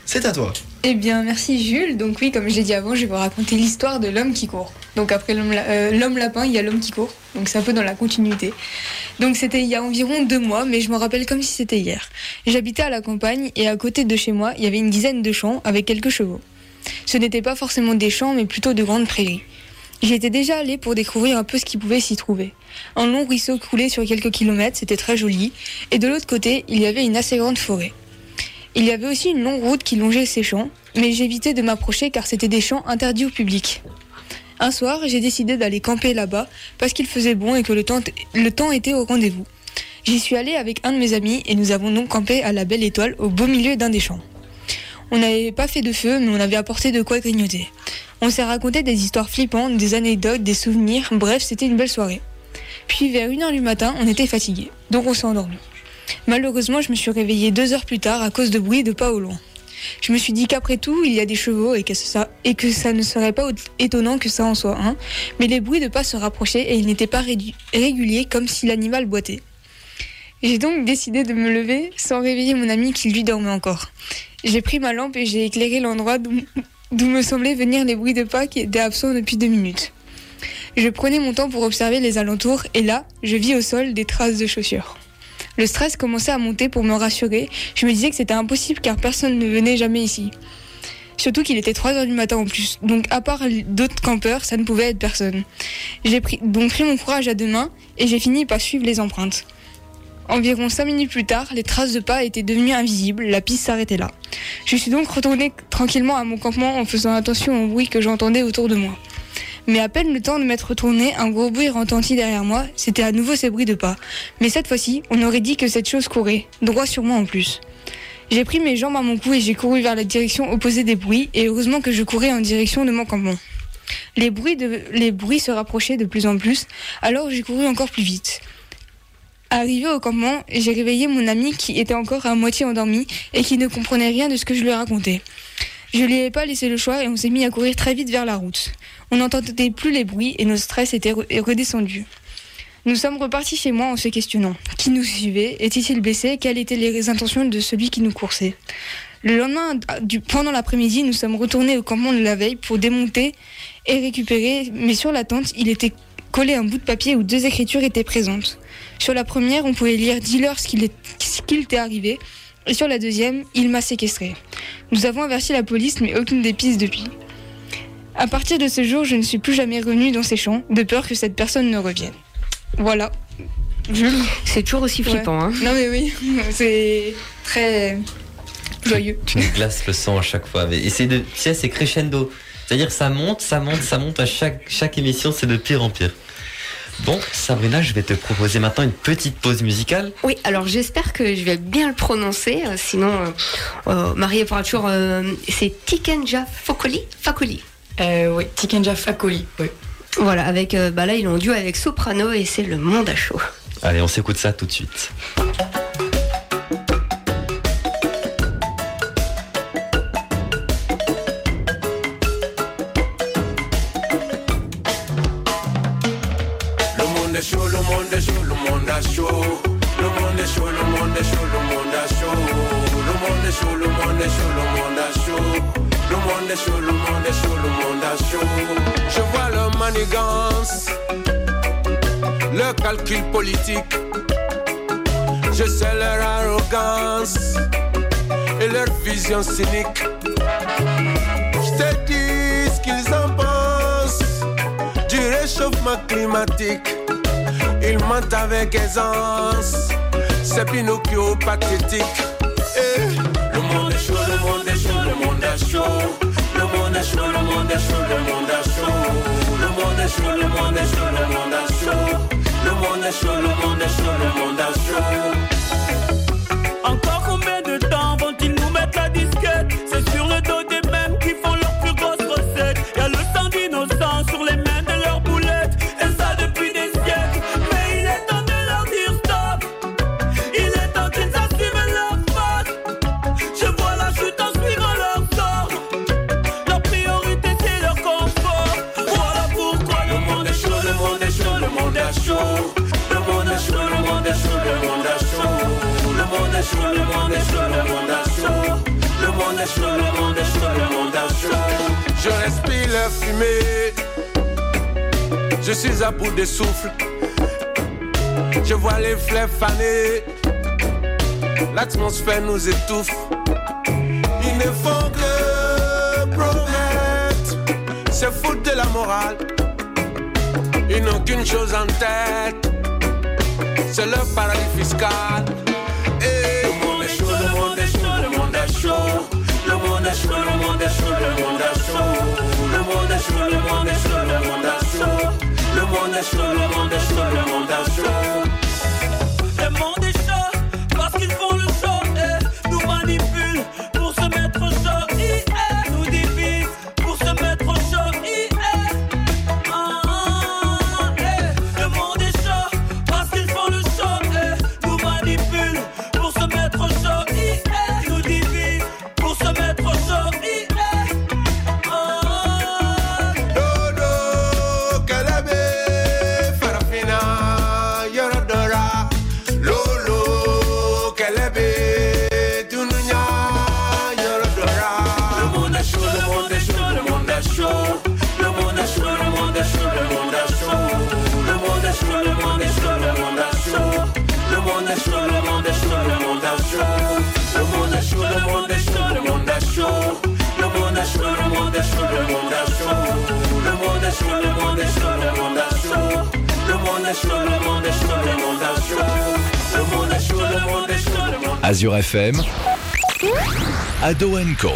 c'est à toi. Eh bien, merci Jules. Donc oui, comme je l'ai dit avant, je vais vous raconter l'histoire de l'homme qui court. Donc après euh, l'homme lapin, il y a l'homme qui court. Donc c'est un peu dans la continuité. Donc c'était il y a environ deux mois, mais je me rappelle comme si c'était hier. J'habitais à la campagne et à côté de chez moi, il y avait une dizaine de champs avec quelques chevaux. Ce n'étaient pas forcément des champs, mais plutôt de grandes prairies. J'y étais déjà allée pour découvrir un peu ce qui pouvait s'y trouver. Un long ruisseau coulait sur quelques kilomètres, c'était très joli, et de l'autre côté, il y avait une assez grande forêt. Il y avait aussi une longue route qui longeait ces champs, mais j'évitais de m'approcher car c'était des champs interdits au public. Un soir, j'ai décidé d'aller camper là-bas parce qu'il faisait bon et que le temps, était au rendez-vous. J'y suis allée avec un de mes amis et nous avons donc campé à la Belle Étoile au beau milieu d'un des champs. On n'avait pas fait de feu, mais on avait apporté de quoi grignoter. On s'est raconté des histoires flippantes, des anecdotes, des souvenirs, bref, c'était une belle soirée. Puis vers 1h du matin, on était fatigué, donc on s'est endormi. Malheureusement, je me suis réveillée deux heures plus tard à cause de bruit de pas au loin. Je me suis dit qu'après tout, il y a des chevaux et que, ça, ne serait pas étonnant que ça en soit un, mais les bruits de pas se rapprochaient et ils n'étaient pas réguliers comme si l'animal boitait. J'ai donc décidé de me lever sans réveiller mon ami qui lui dormait encore. J'ai pris ma lampe et j'ai éclairé l'endroit d'où me semblaient venir les bruits de pas qui étaient absents depuis deux minutes. Je prenais mon temps pour observer les alentours et là, je vis au sol des traces de chaussures. Le stress commençait à monter pour me rassurer. Je me disais que c'était impossible car personne ne venait jamais ici. Surtout qu'il était 3 heures du matin en plus. Donc à part d'autres campeurs, ça ne pouvait être personne. J'ai pris, donc pris mon courage à deux mains et j'ai fini par suivre les empreintes. Environ 5 minutes plus tard, les traces de pas étaient devenues invisibles, la piste s'arrêtait là. Je suis donc retournée tranquillement à mon campement en faisant attention au bruit que j'entendais autour de moi. Mais à peine le temps de m'être retourné, un gros bruit retentit derrière moi. C'était à nouveau ces bruits de pas. Mais cette fois-ci, on aurait dit que cette chose courait, droit sur moi en plus. J'ai pris mes jambes à mon cou et j'ai couru vers la direction opposée des bruits, et heureusement que je courais en direction de mon campement. Les bruits, de, les bruits se rapprochaient de plus en plus, alors j'ai couru encore plus vite. Arrivé au campement, j'ai réveillé mon ami qui était encore à moitié endormi et qui ne comprenait rien de ce que je lui racontais. Je lui ai pas laissé le choix et on s'est mis à courir très vite vers la route. On n'entendait plus les bruits et notre stress était re- est redescendu. Nous sommes repartis chez moi en se questionnant. Qui nous suivait? Était-il blessé? Quelles étaient les intentions de celui qui nous coursait? Le lendemain, du, pendant l'après-midi, nous sommes retournés au campement de la veille pour démonter et récupérer, mais sur la tente, il était collé un bout de papier où deux écritures étaient présentes. Sur la première, on pouvait lire Dis-leur ce qu'il est- ce qu'il t'est arrivé, et sur la deuxième, Il m'a séquestré. Nous avons averti la police, mais aucune des pistes depuis. À partir de ce jour, je ne suis plus jamais revenue dans ces champs, de peur que cette personne ne revienne. Voilà. Jules C'est toujours aussi flippant. Hein. Non mais oui, (laughs) c'est très joyeux. Tu nous glaces le sang à chaque fois. mais- Et c'est de, tu sais, c'est crescendo. C'est-à-dire ça monte, ça monte, ça monte à chaque, chaque émission, c'est de pire en pire. Bon, Sabrina, je vais te proposer maintenant une petite pause musicale. Oui, alors j'espère que je vais bien le prononcer, euh, sinon euh, euh, Marie pourra toujours. euh, c'est Tikenja Fokoli Fakoli. Euh, oui, Tikenja Fakoli, oui. Voilà, avec euh, bah là ils ont duo avec Soprano et c'est le monde à chaud. Allez, on s'écoute ça tout de suite. A chaud. Le monde est chaud, le monde est chaud, le monde a chaud. Le monde est chaud, le monde est chaud, le monde a chaud. Le monde est chaud, le monde est chaud, le monde a chaud. Je vois leur manigance, leur calcul politique. Je sais leur arrogance et leur vision cynique. Je te dis ce qu'ils en pensent du réchauffement climatique. Ils mentent avec aisance, c'est Pinocchio pathétique. Eh, Le monde est chaud, le monde est chaud, le monde est chaud. Le monde est chaud, le monde est chaud, le monde est chaud. Le monde est chaud, le monde est chaud, le monde est chaud. Le monde est chaud, le monde est chaud, le monde est chaud. Je suis à bout de souffle. Je vois les fleurs faner. L'atmosphère nous étouffe. Ils ne font que promettre. C'est foutre de la morale. Ils n'ont qu'une chose en tête. C'est le paradis fiscal. Et le monde est le monde est chaud, le monde est chaud. Le monde est chaud, le monde est chaud, le monde est chaud. Le monde est chaud, le chaud, le monde est chaud, le monde est chaud. Le monde est chaud, le monde est chaud, le monde est chaud. Le monde est chaud, le monde est chaud, le monde est chaud. Le monde est chaud, le monde est chaud, le monde Azure FM, Ado Co.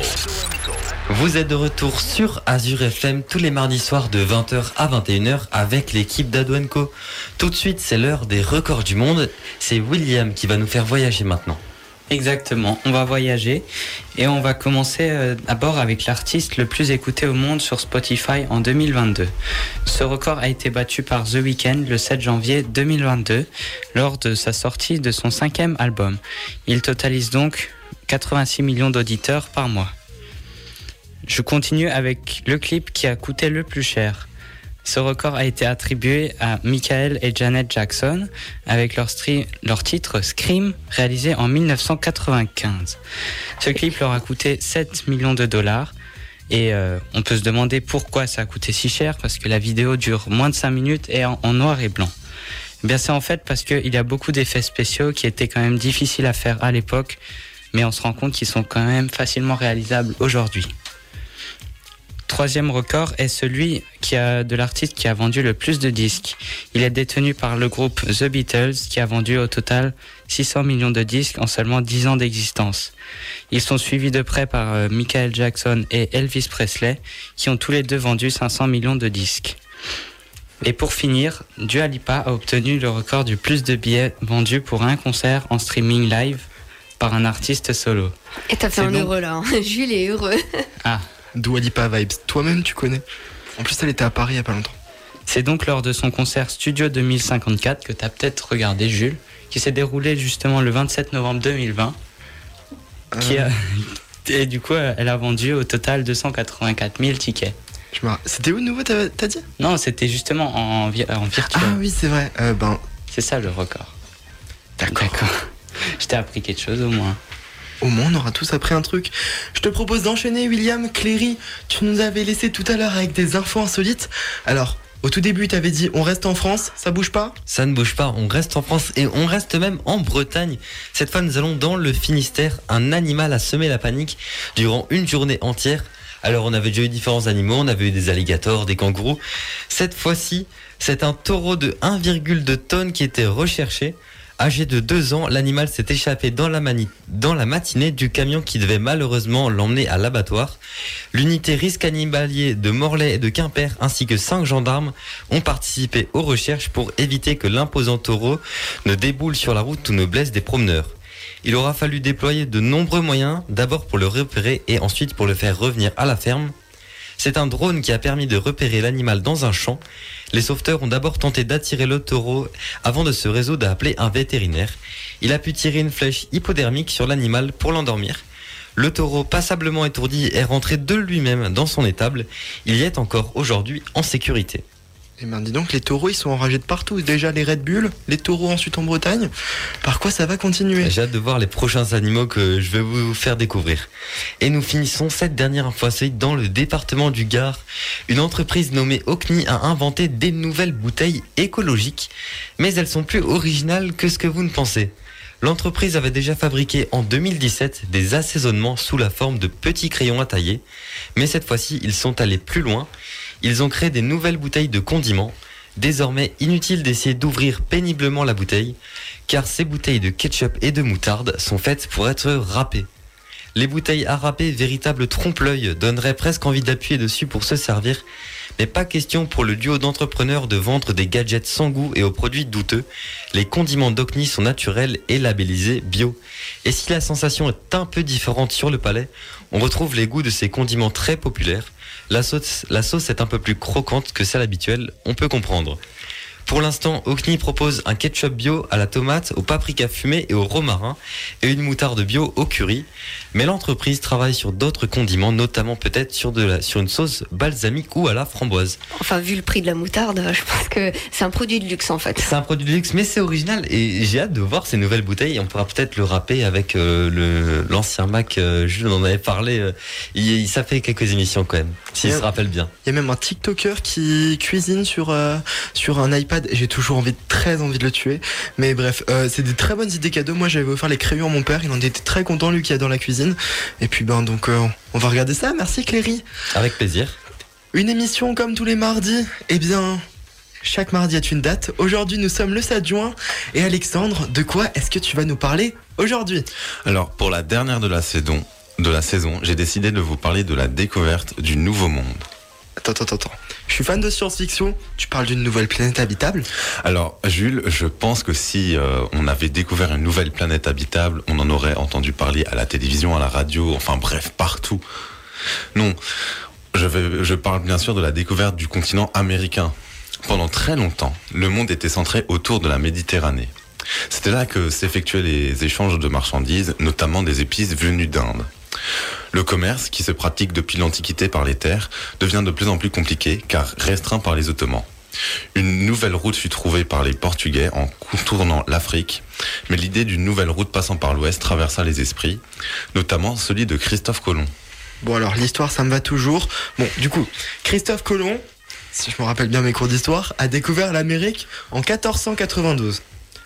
Vous êtes de retour sur Azure FM tous les mardis soirs de 20h à 21h avec l'équipe d'Adwenco. Tout de suite, c'est l'heure des records du monde. C'est William qui va nous faire voyager maintenant. Exactement, on va voyager et on va commencer euh, d'abord avec l'artiste le plus écouté au monde sur Spotify en 2022. Ce record a été battu par The Weeknd le 7 janvier 2022 lors de sa sortie de son cinquième album. Il totalise donc 86 millions d'auditeurs par mois. Je continue avec le clip qui a coûté le plus cher. Ce record a été attribué à Michael et Janet Jackson avec leur, titre Scream réalisé en 1995. Ce clip leur a coûté 7 millions de dollars et euh, on peut se demander pourquoi ça a coûté si cher parce que la vidéo dure moins de 5 minutes et en, noir et blanc. Eh c'est en fait parce qu'il y a beaucoup d'effets spéciaux qui étaient quand même difficiles à faire à l'époque mais on se rend compte qu'ils sont quand même facilement réalisables aujourd'hui. Troisième record est celui qui a, de l'artiste qui a vendu le plus de disques. Il est détenu par le groupe The Beatles qui a vendu au total 600 millions de disques en seulement 10 ans d'existence. Ils sont suivis de près par euh, Michael Jackson et Elvis Presley qui ont tous les deux vendu 500 millions de disques. Et pour finir, Dua Lipa a obtenu le record du plus de billets vendus pour un concert en streaming live par un artiste solo. Et t'as fait un heureux là. hein. (laughs) Jules est heureux. Ah, Dua Lipa Vibes. Toi-même, tu connais. En plus, elle était à Paris il y a pas longtemps. C'est donc lors de son concert Studio 2054 que tu as peut-être regardé Jules, qui s'est déroulé justement le 27 novembre 2020. Qui a... Et du coup, elle a vendu au total 284 000 tickets. C'était où de nouveau, t'as t'as dit? Non, c'était justement en, vi- en virtuel. Ah oui, c'est vrai. Euh, ben, C'est ça le record. d'accord. (laughs) Je t'ai appris quelque chose au moins. Au moins, on aura tous appris un truc. Je te propose d'enchaîner, William. Cléry, tu nous avais laissé tout à l'heure avec des infos insolites. Alors, au tout début, t'avais dit on reste en France, ça bouge pas? Ça ne bouge pas, on reste en France et on reste même en Bretagne. Cette fois, nous allons dans le Finistère. Un animal a semé la panique durant une journée entière. Alors, on avait déjà eu différents animaux, on avait eu des alligators, des kangourous. Cette fois-ci, c'est un taureau de 1,2 tonnes qui était recherché. Âgé de 2 ans, l'animal s'est échappé dans la, matinée du camion qui devait malheureusement l'emmener à l'abattoir. L'unité risque animalier de Morlaix et de Quimper ainsi que 5 gendarmes ont participé aux recherches pour éviter que l'imposant taureau ne déboule sur la route ou ne blesse des promeneurs. Il aura fallu déployer de nombreux moyens, d'abord pour le repérer et ensuite pour le faire revenir à la ferme. C'est un drone qui a permis de repérer l'animal dans un champ. Les sauveteurs ont d'abord tenté d'attirer le taureau avant de se résoudre à appeler un vétérinaire. Il a pu tirer une flèche hypodermique sur l'animal pour l'endormir. Le taureau, passablement étourdi, est rentré de lui-même dans son étable. Il y est encore aujourd'hui en sécurité. Eh ben, dis donc, les taureaux, ils sont enragés de partout. Déjà les Red Bull, les taureaux ensuite en Bretagne. Par quoi ça va continuer J'ai hâte de voir les prochains animaux que je vais vous faire découvrir. Et nous finissons cette dernière insolite dans le département du Gard. Une entreprise nommée Ocni a inventé des nouvelles bouteilles écologiques, mais elles sont plus originales que ce que vous ne pensez. L'entreprise avait déjà fabriqué en 2017 des assaisonnements sous la forme de petits crayons à tailler, mais cette fois-ci ils sont allés plus loin. Ils ont créé des nouvelles bouteilles de condiments. Désormais, inutile d'essayer d'ouvrir péniblement la bouteille, car ces bouteilles de ketchup et de moutarde sont faites pour être râpées. Les bouteilles à râper, véritable trompe-l'œil, donneraient presque envie d'appuyer dessus pour se servir, mais pas question pour le duo d'entrepreneurs de vendre des gadgets sans goût et aux produits douteux. Les condiments d'Ocni sont naturels et labellisés bio. Et si la sensation est un peu différente sur le palais, on retrouve les goûts de ces condiments très populaires. La sauce, est un peu plus croquante que celle habituelle, on peut comprendre. Pour l'instant, Ocni propose un ketchup bio à la tomate, au paprika fumé et au romarin, et une moutarde bio au curry. Mais l'entreprise travaille sur d'autres condiments, notamment peut-être sur, de la- sur une sauce balsamique ou à la framboise. Enfin, vu le prix de la moutarde, je pense que c'est un produit de luxe en fait. C'est un produit de luxe, mais c'est original et j'ai hâte de voir ces nouvelles bouteilles. On pourra peut-être le râper avec euh, le l'ancien Mac. euh, Jules en avait parlé. euh, il, ça fait quelques émissions quand même, s'il se rappelle bien. Il y a même un TikToker qui cuisine sur, euh, sur un iPad. J'ai toujours envie, très envie de le tuer. Mais bref, euh, c'est des très bonnes idées cadeaux. Moi, j'avais offert les crayons à mon père. Il en était très content, lui qui adore la cuisine. Et puis, ben, donc, euh, on va regarder ça. Merci, Cléry. Avec plaisir. Une émission comme tous les mardis. Eh bien, chaque mardi est une date. Aujourd'hui, nous sommes le 7 juin. Et Alexandre, de quoi est-ce que tu vas nous parler aujourd'hui? Alors, pour la dernière de la saison, de la saison, j'ai décidé de vous parler de la découverte du Nouveau Monde. Attends, attends, attends. Je suis fan de science-fiction. Tu parles d'une nouvelle planète habitable? Alors, Jules, je pense que si euh, on avait découvert une nouvelle planète habitable, on en aurait entendu parler à la télévision, à la radio, enfin bref, partout. Non, je, vais, je parle bien sûr de la découverte du continent américain. Pendant très longtemps, le monde était centré autour de la Méditerranée. C'était là que s'effectuaient les échanges de marchandises, notamment des épices venues d'Inde. Le commerce, qui se pratique depuis l'Antiquité par les terres, devient de plus en plus compliqué car restreint par les Ottomans. Une nouvelle route fut trouvée par les Portugais en contournant l'Afrique, mais l'idée d'une nouvelle route passant par l'ouest traversa les esprits, notamment celui de Christophe Colomb. Bon alors l'histoire ça me va toujours. Bon du coup, Christophe Colomb, si je me rappelle bien mes cours d'histoire, a découvert l'Amérique en 1492.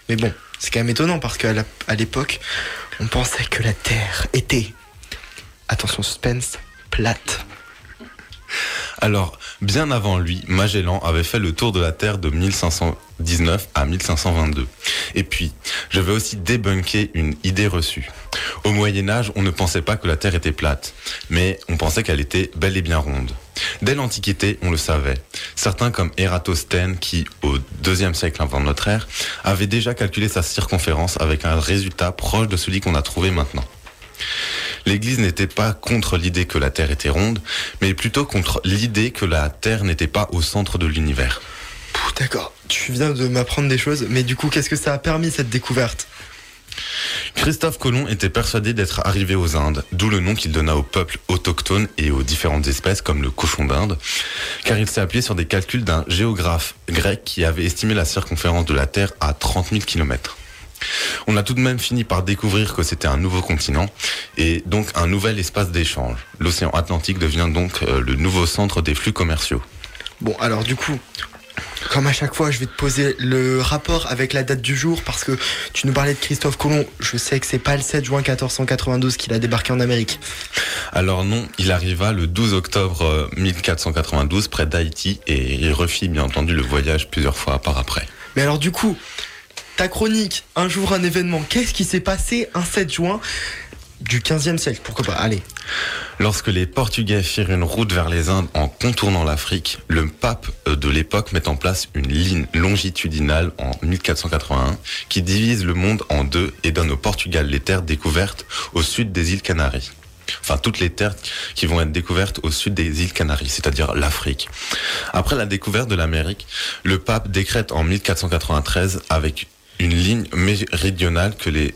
Mais bon, c'est quand même étonnant parce qu'à l'époque, on pensait que la Terre était, attention suspense, plate. Alors, bien avant lui, Magellan avait fait le tour de la Terre de 1519 à 1522. Et puis, je vais aussi débunker une idée reçue. Au Moyen Âge, on ne pensait pas que la Terre était plate, mais on pensait qu'elle était bel et bien ronde. Dès l'Antiquité, on le savait. Certains comme Ératosthène, qui, au deuxième siècle avant notre ère, avait déjà calculé sa circonférence avec un résultat proche de celui qu'on a trouvé maintenant. L'Église n'était pas contre l'idée que la Terre était ronde, mais plutôt contre l'idée que la Terre n'était pas au centre de l'univers. D'accord, tu viens de m'apprendre des choses, mais du coup qu'est-ce que ça a permis cette découverte? Christophe Colomb était persuadé d'être arrivé aux Indes, d'où le nom qu'il donna aux peuples autochtones et aux différentes espèces comme le cochon d'Inde, car il s'est appuyé sur des calculs d'un géographe grec qui avait estimé la circonférence de la Terre à 30 000 km. On a tout de même fini par découvrir que c'était un nouveau continent et donc un nouvel espace d'échange. L'océan Atlantique devient donc euh, le nouveau centre des flux commerciaux. Bon alors du coup, comme à chaque fois, je vais te poser le rapport avec la date du jour parce que tu nous parlais de Christophe Colomb. Je sais que c'est pas le 7 juin 1492 qu'il a débarqué en Amérique. Alors non, il arriva le 12 octobre euh, 1492 près d'Haïti et il refit bien entendu le voyage plusieurs fois par après. Mais alors du coup, ta chronique, un jour un événement, qu'est-ce qui s'est passé un 7 juin du 15e siècle? Pourquoi pas? Allez. Lorsque les Portugais firent une route vers les Indes en contournant l'Afrique, le pape euh, de l'époque met en place une ligne longitudinale en 1481 qui divise le monde en deux et donne au Portugal les terres découvertes au sud des îles Canaries. Enfin, toutes les terres qui vont être découvertes au sud des îles Canaries, c'est-à-dire l'Afrique. Après la découverte de l'Amérique, le pape décrète en 1493 avec une ligne méridionale que les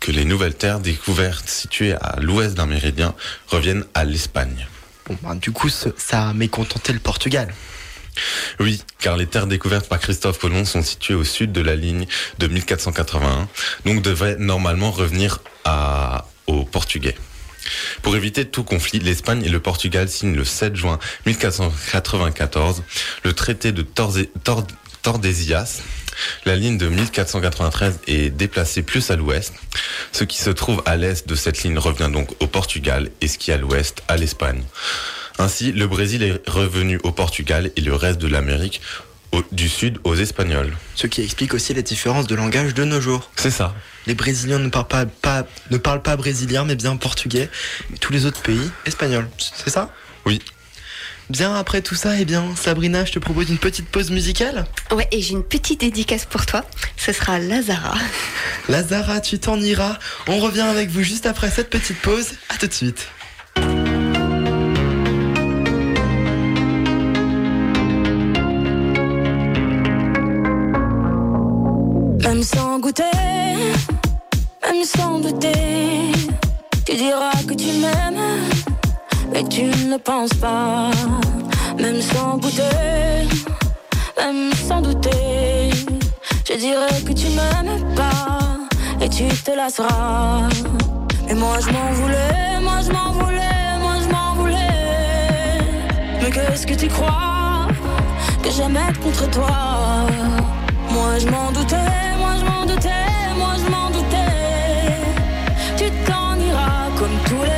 que les nouvelles terres découvertes situées à l'ouest d'un méridien reviennent à l'Espagne. Bon, bah, du coup, ce- ça a mécontenté le Portugal. Oui, car les terres découvertes par Christophe Colomb sont situées au sud de la ligne de 1481, donc devraient normalement revenir à, aux Portugais. Pour éviter tout conflit, l'Espagne et le Portugal signent le 7 juin 1494 le traité de Tordesillas. La ligne de 1493 est déplacée plus à l'ouest. Ce qui se trouve à l'est de cette ligne revient donc au Portugal et ce qui est à l'ouest à l'Espagne. Ainsi, le Brésil est revenu au Portugal et le reste de l'Amérique au- du Sud aux Espagnols. Ce qui explique aussi les différences de langage de nos jours. C'est ça. Les Brésiliens ne parlent pas, pas- ne parlent pas brésilien, mais bien portugais. Et tous les autres pays, espagnol. C'est ça? Oui. Bien, après tout ça, eh bien, Sabrina, je te propose une petite pause musicale. Ouais, et j'ai une petite dédicace pour toi. Ce sera Lazara. (laughs) Lazara, tu t'en iras. On revient avec vous juste après cette petite pause. À tout de suite. Même sans goûter, même sans douter, tu diras que tu m'aimes, mais tu ne penses pas. Même sans goûter, même sans douter, je dirais que tu m'aimes pas et tu te lasseras. Mais moi je m'en voulais, moi je m'en voulais, moi je m'en voulais. Mais qu'est-ce que tu crois que j'aimais être contre toi? Moi je m'en doutais, moi je m'en doutais, moi je m'en doutais. Tu t'en iras comme tous les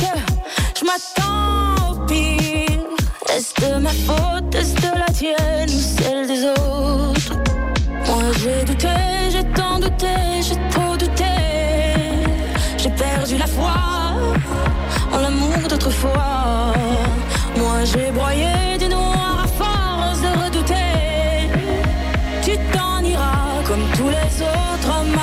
que je m'attends au pire. Est-ce de ma faute, est-ce de la tienne ou celle des autres? Moi j'ai douté, j'ai tant douté, j'ai trop douté. J'ai perdu la foi en l'amour d'autrefois. Moi j'ai broyé du noir à force de redouter. Tu t'en iras comme tous les autres hommes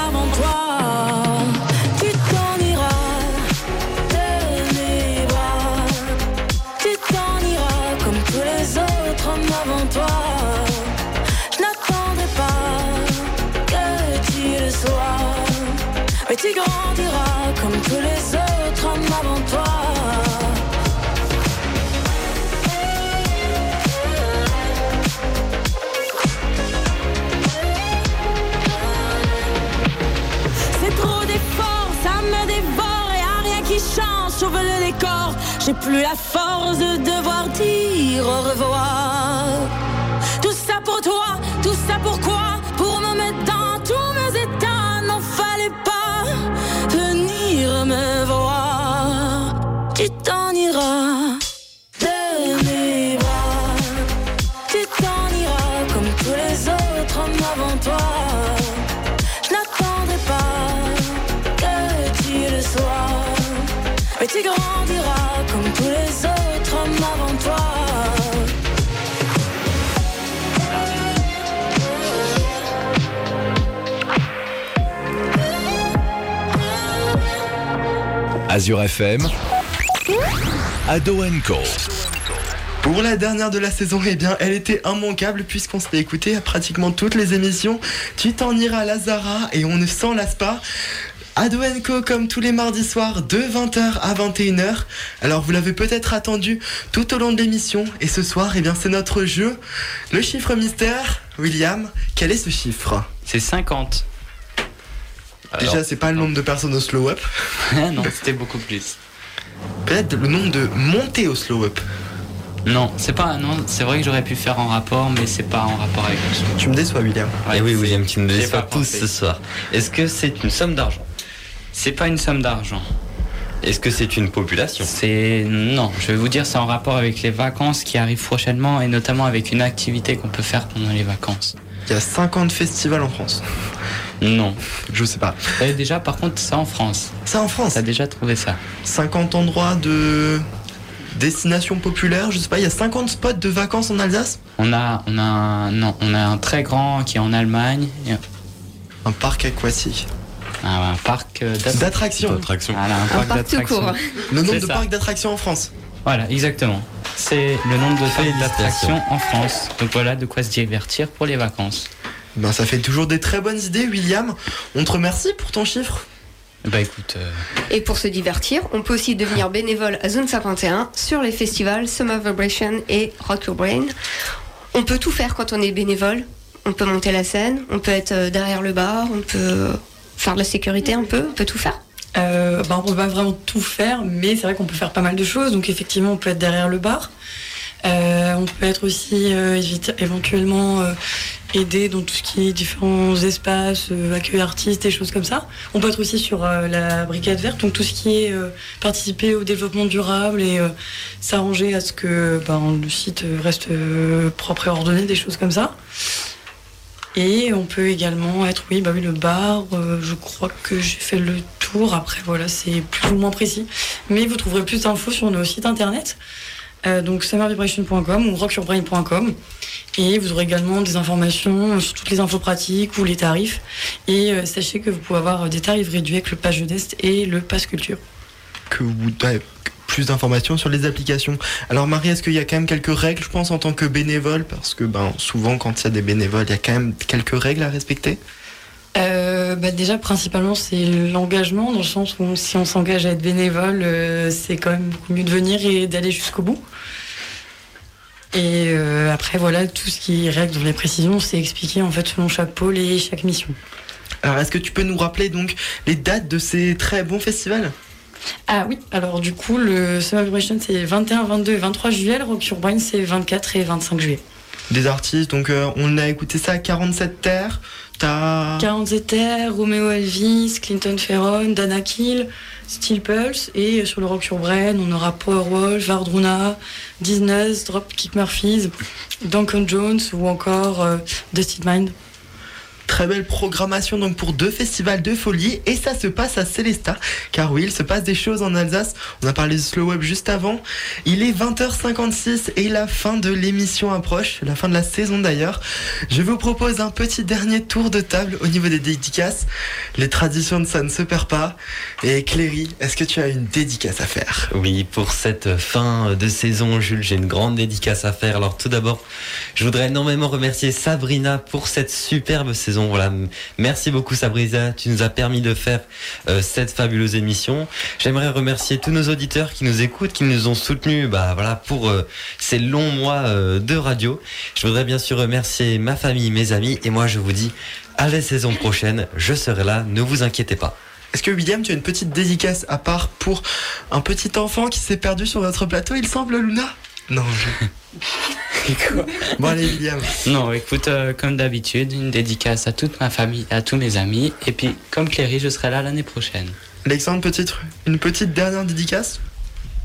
J'ai plus la force de devoir dire au revoir. Tout ça pour toi, tout ça Pour Azure FM, Ado Co. Pour la dernière de la saison, eh bien, elle était immanquable puisqu'on s'était écouté à pratiquement toutes les émissions. Tu t'en iras Lazara et on ne s'en lasse pas. Ado Co comme tous les mardis soirs de 20h à 21h. Alors vous l'avez peut-être attendu tout au long de l'émission et ce soir, eh bien, c'est notre jeu. Le chiffre mystère. William, quel est ce chiffre? C'est 50. Déjà, c'est pas le nombre de personnes au slow up. (laughs) non, c'était beaucoup plus. Peut-être le nombre de montées au slow up. Non, c'est pas. Non, c'est vrai que j'aurais pu faire en rapport, mais c'est pas en rapport avec le slow. Tu me déçois, William. Et Eh oui, William, tu nous J'ai déçois pas tous ce soir. Est-ce que c'est une somme d'argent? C'est pas une somme d'argent. Est-ce que c'est une population? C'est non, je vais vous dire, c'est en rapport avec les vacances qui arrivent prochainement et notamment avec une activité qu'on peut faire pendant les vacances. Il y a 50 festivals en France. Non. Je sais pas. Et déjà, par contre, c'est en France. C'est en France T'as déjà trouvé ça 50 endroits de destination populaire, je sais pas, il y a 50 spots de vacances en Alsace? On a, on a, un, non, on a un très grand qui est en Allemagne. et Un parc aquatique. Un, un parc euh, d'att- D'attractions. Voilà, un, parc parc tout d'attractions. court. Le nombre C'est de ça. parcs d'attractions en France. Voilà, exactement. C'est le nombre de parcs d'attractions en France. Donc voilà de quoi se divertir pour les vacances. Ben, ça fait toujours des très bonnes idées, William. On te remercie pour ton chiffre. Bah écoute, euh, Et pour se divertir, on peut aussi devenir bénévole à Zone 51 sur les festivals Summer Vibration et Rock Your Brain. On peut tout faire quand on est bénévole. On peut monter la scène, on peut être euh, derrière le bar, on peut faire de la sécurité un peu, on peut tout faire. Euh, bah, on peut pas vraiment tout faire, mais c'est vrai qu'on peut faire pas mal de choses. Donc effectivement, on peut être derrière le bar. Euh, on peut être aussi euh, éventuellement euh, aider dans tout ce qui est différents espaces, euh, accueil artistes, des choses comme ça. On peut être aussi sur euh, la brigade verte, donc tout ce qui est euh, participer au développement durable et s'arranger à ce que ben, le site reste propre et ordonné, des choses comme ça. Et on peut également être, oui, bah oui, le bar. je crois que j'ai fait le tour. Après, voilà, c'est plus ou moins précis. Mais vous trouverez plus d'infos sur nos sites internet. Donc summervibration.com ou rockyourbrain.com. Et vous aurez également des informations sur toutes les infos pratiques ou les tarifs. Et euh, sachez que vous pouvez avoir des tarifs réduits avec le page Jeunesse et le pass culture. Que vous plus d'informations sur les applications. Alors Marie, est-ce qu'il y a quand même quelques règles, je pense, en tant que bénévole? Parce que ben, souvent, quand il y a des bénévoles, il y a quand même quelques règles à respecter. Euh, bah déjà, principalement, c'est l'engagement, dans le sens où si on s'engage à être bénévole, euh, c'est quand même beaucoup mieux de venir et d'aller jusqu'au bout. Et euh, après, voilà, tout ce qui est règle dans les précisions, c'est expliqué en fait selon chaque pôle et chaque mission. Alors, est-ce que tu peux nous rappeler donc les dates de ces très bons festivals? Ah oui, alors du coup, le Summer Vibration c'est 21, 22 et 23 juillet, le Rock Urbain c'est 24 et 25 juillet. Des artistes, donc euh, on a écouté ça à 47 terres. T'as. 47 Terre, Romeo Elvis, Clinton Ferron, Dana Kill, Steel Pulse et sur le Rock Urbain on aura Powerwolf, Vardruna, Disney, Dropkick Murphys, Duncan Jones ou encore euh, Dusty Mind. Très belle programmation donc pour deux festivals de folie et ça se passe à Célestat car oui il se passe des choses en Alsace. On a parlé de Slow Web juste avant. Il est 20h56 et la fin de l'émission approche la fin de la saison d'ailleurs. Je vous propose un petit dernier tour de table au niveau des dédicaces. Les traditions de ça ne se perd pas. Et Cléry est-ce que tu as une dédicace à faire? Oui, pour cette fin de saison, Jules, j'ai une grande dédicace à faire. Alors tout d'abord, je voudrais énormément remercier Sabrina pour cette superbe saison. Voilà, merci beaucoup Sabrina, tu nous as permis de faire euh, cette fabuleuse émission. J'aimerais remercier tous nos auditeurs qui nous écoutent, qui nous ont soutenus, bah voilà, pour euh, ces longs mois euh, de radio. Je voudrais bien sûr remercier ma famille, mes amis, et moi je vous dis à la saison prochaine, je serai là, ne vous inquiétez pas. Est-ce que William, tu as une petite dédicace à part pour un petit enfant qui s'est perdu sur notre plateau, il semble, Luna Non, je... Bon, allez, William. Non, écoute, euh, comme d'habitude, une dédicace à toute ma famille, à tous mes amis. Et puis, comme Cléry, je serai là l'année prochaine. Alexandre, petite, une petite dernière dédicace?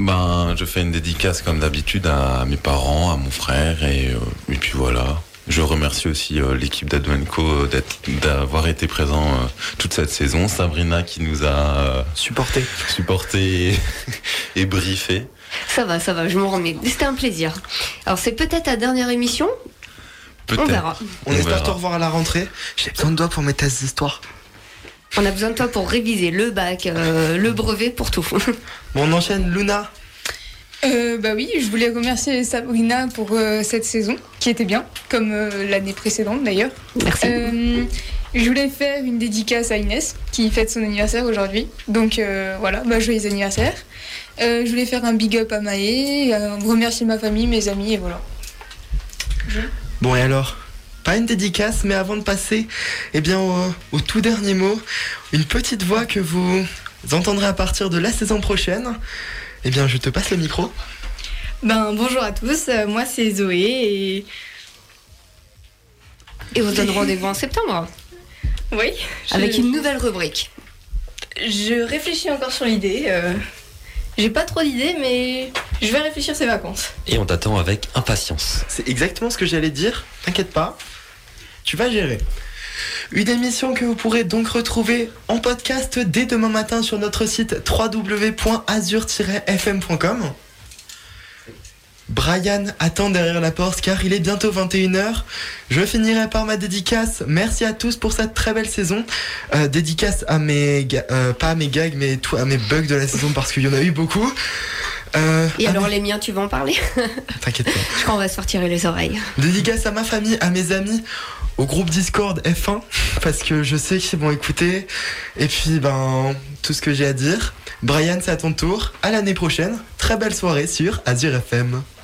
Ben, je fais une dédicace comme d'habitude à mes parents, à mon frère et, euh, et puis voilà. Je remercie aussi euh, l'équipe d'Adwenco euh, d'être- d'avoir été présent euh, toute cette saison. Sabrina qui nous a euh, supporté, supporté et, (laughs) et briefé. Ça va, ça va, je m'en remets. C'était un plaisir. Alors, c'est peut-être la dernière émission? Peut-être. On verra. On, espère te revoir à la rentrée. J'ai besoin de toi pour mes tests d'histoire. On a besoin de toi pour réviser le bac, euh, le brevet, pour tout. Bon, on enchaîne, Luna. Euh, bah oui, je voulais remercier Sabrina pour euh, cette saison, qui était bien, comme euh, l'année précédente d'ailleurs. Merci. Euh, je voulais faire une dédicace à Inès, qui fête son anniversaire aujourd'hui. Donc euh, voilà, bah, joyeux anniversaire. Euh, je voulais faire un big up à Maë, euh, remercier ma famille, mes amis, et voilà. Bon, et alors? Pas une dédicace, mais avant de passer eh bien, au, au tout dernier mot, une petite voix que vous entendrez à partir de la saison prochaine. Eh bien, je te passe le micro. Ben bonjour à tous, euh, moi c'est Zoé et. Et on se donne rendez-vous en septembre. Oui. Avec une nouvelle rubrique. Je réfléchis encore sur l'idée. euh, J'ai pas trop d'idées, mais je vais réfléchir ces vacances. Et on t'attend avec impatience. C'est exactement ce que j'allais dire, t'inquiète pas, tu vas gérer. Une émission que vous pourrez donc retrouver en podcast dès demain matin sur notre site www.azur-fm.com. Brian attend derrière la porte car il est bientôt 21h. Je finirai par ma dédicace. Merci à tous pour cette très belle saison. Euh, dédicace à mes, euh, pas à mes gags, mais tout, à mes bugs de la saison parce qu'il y en a eu beaucoup. Euh, Et alors, mes- les miens, tu vas en parler? T'inquiète pas. Je crois qu'on va se faire tirer les oreilles. Dédicace à ma famille, à mes amis, au groupe Discord F1, parce que je sais qu'ils vont écouter. Et puis, ben, tout ce que j'ai à dire. Brian, c'est à ton tour. À l'année prochaine. Très belle soirée sur Azure FM.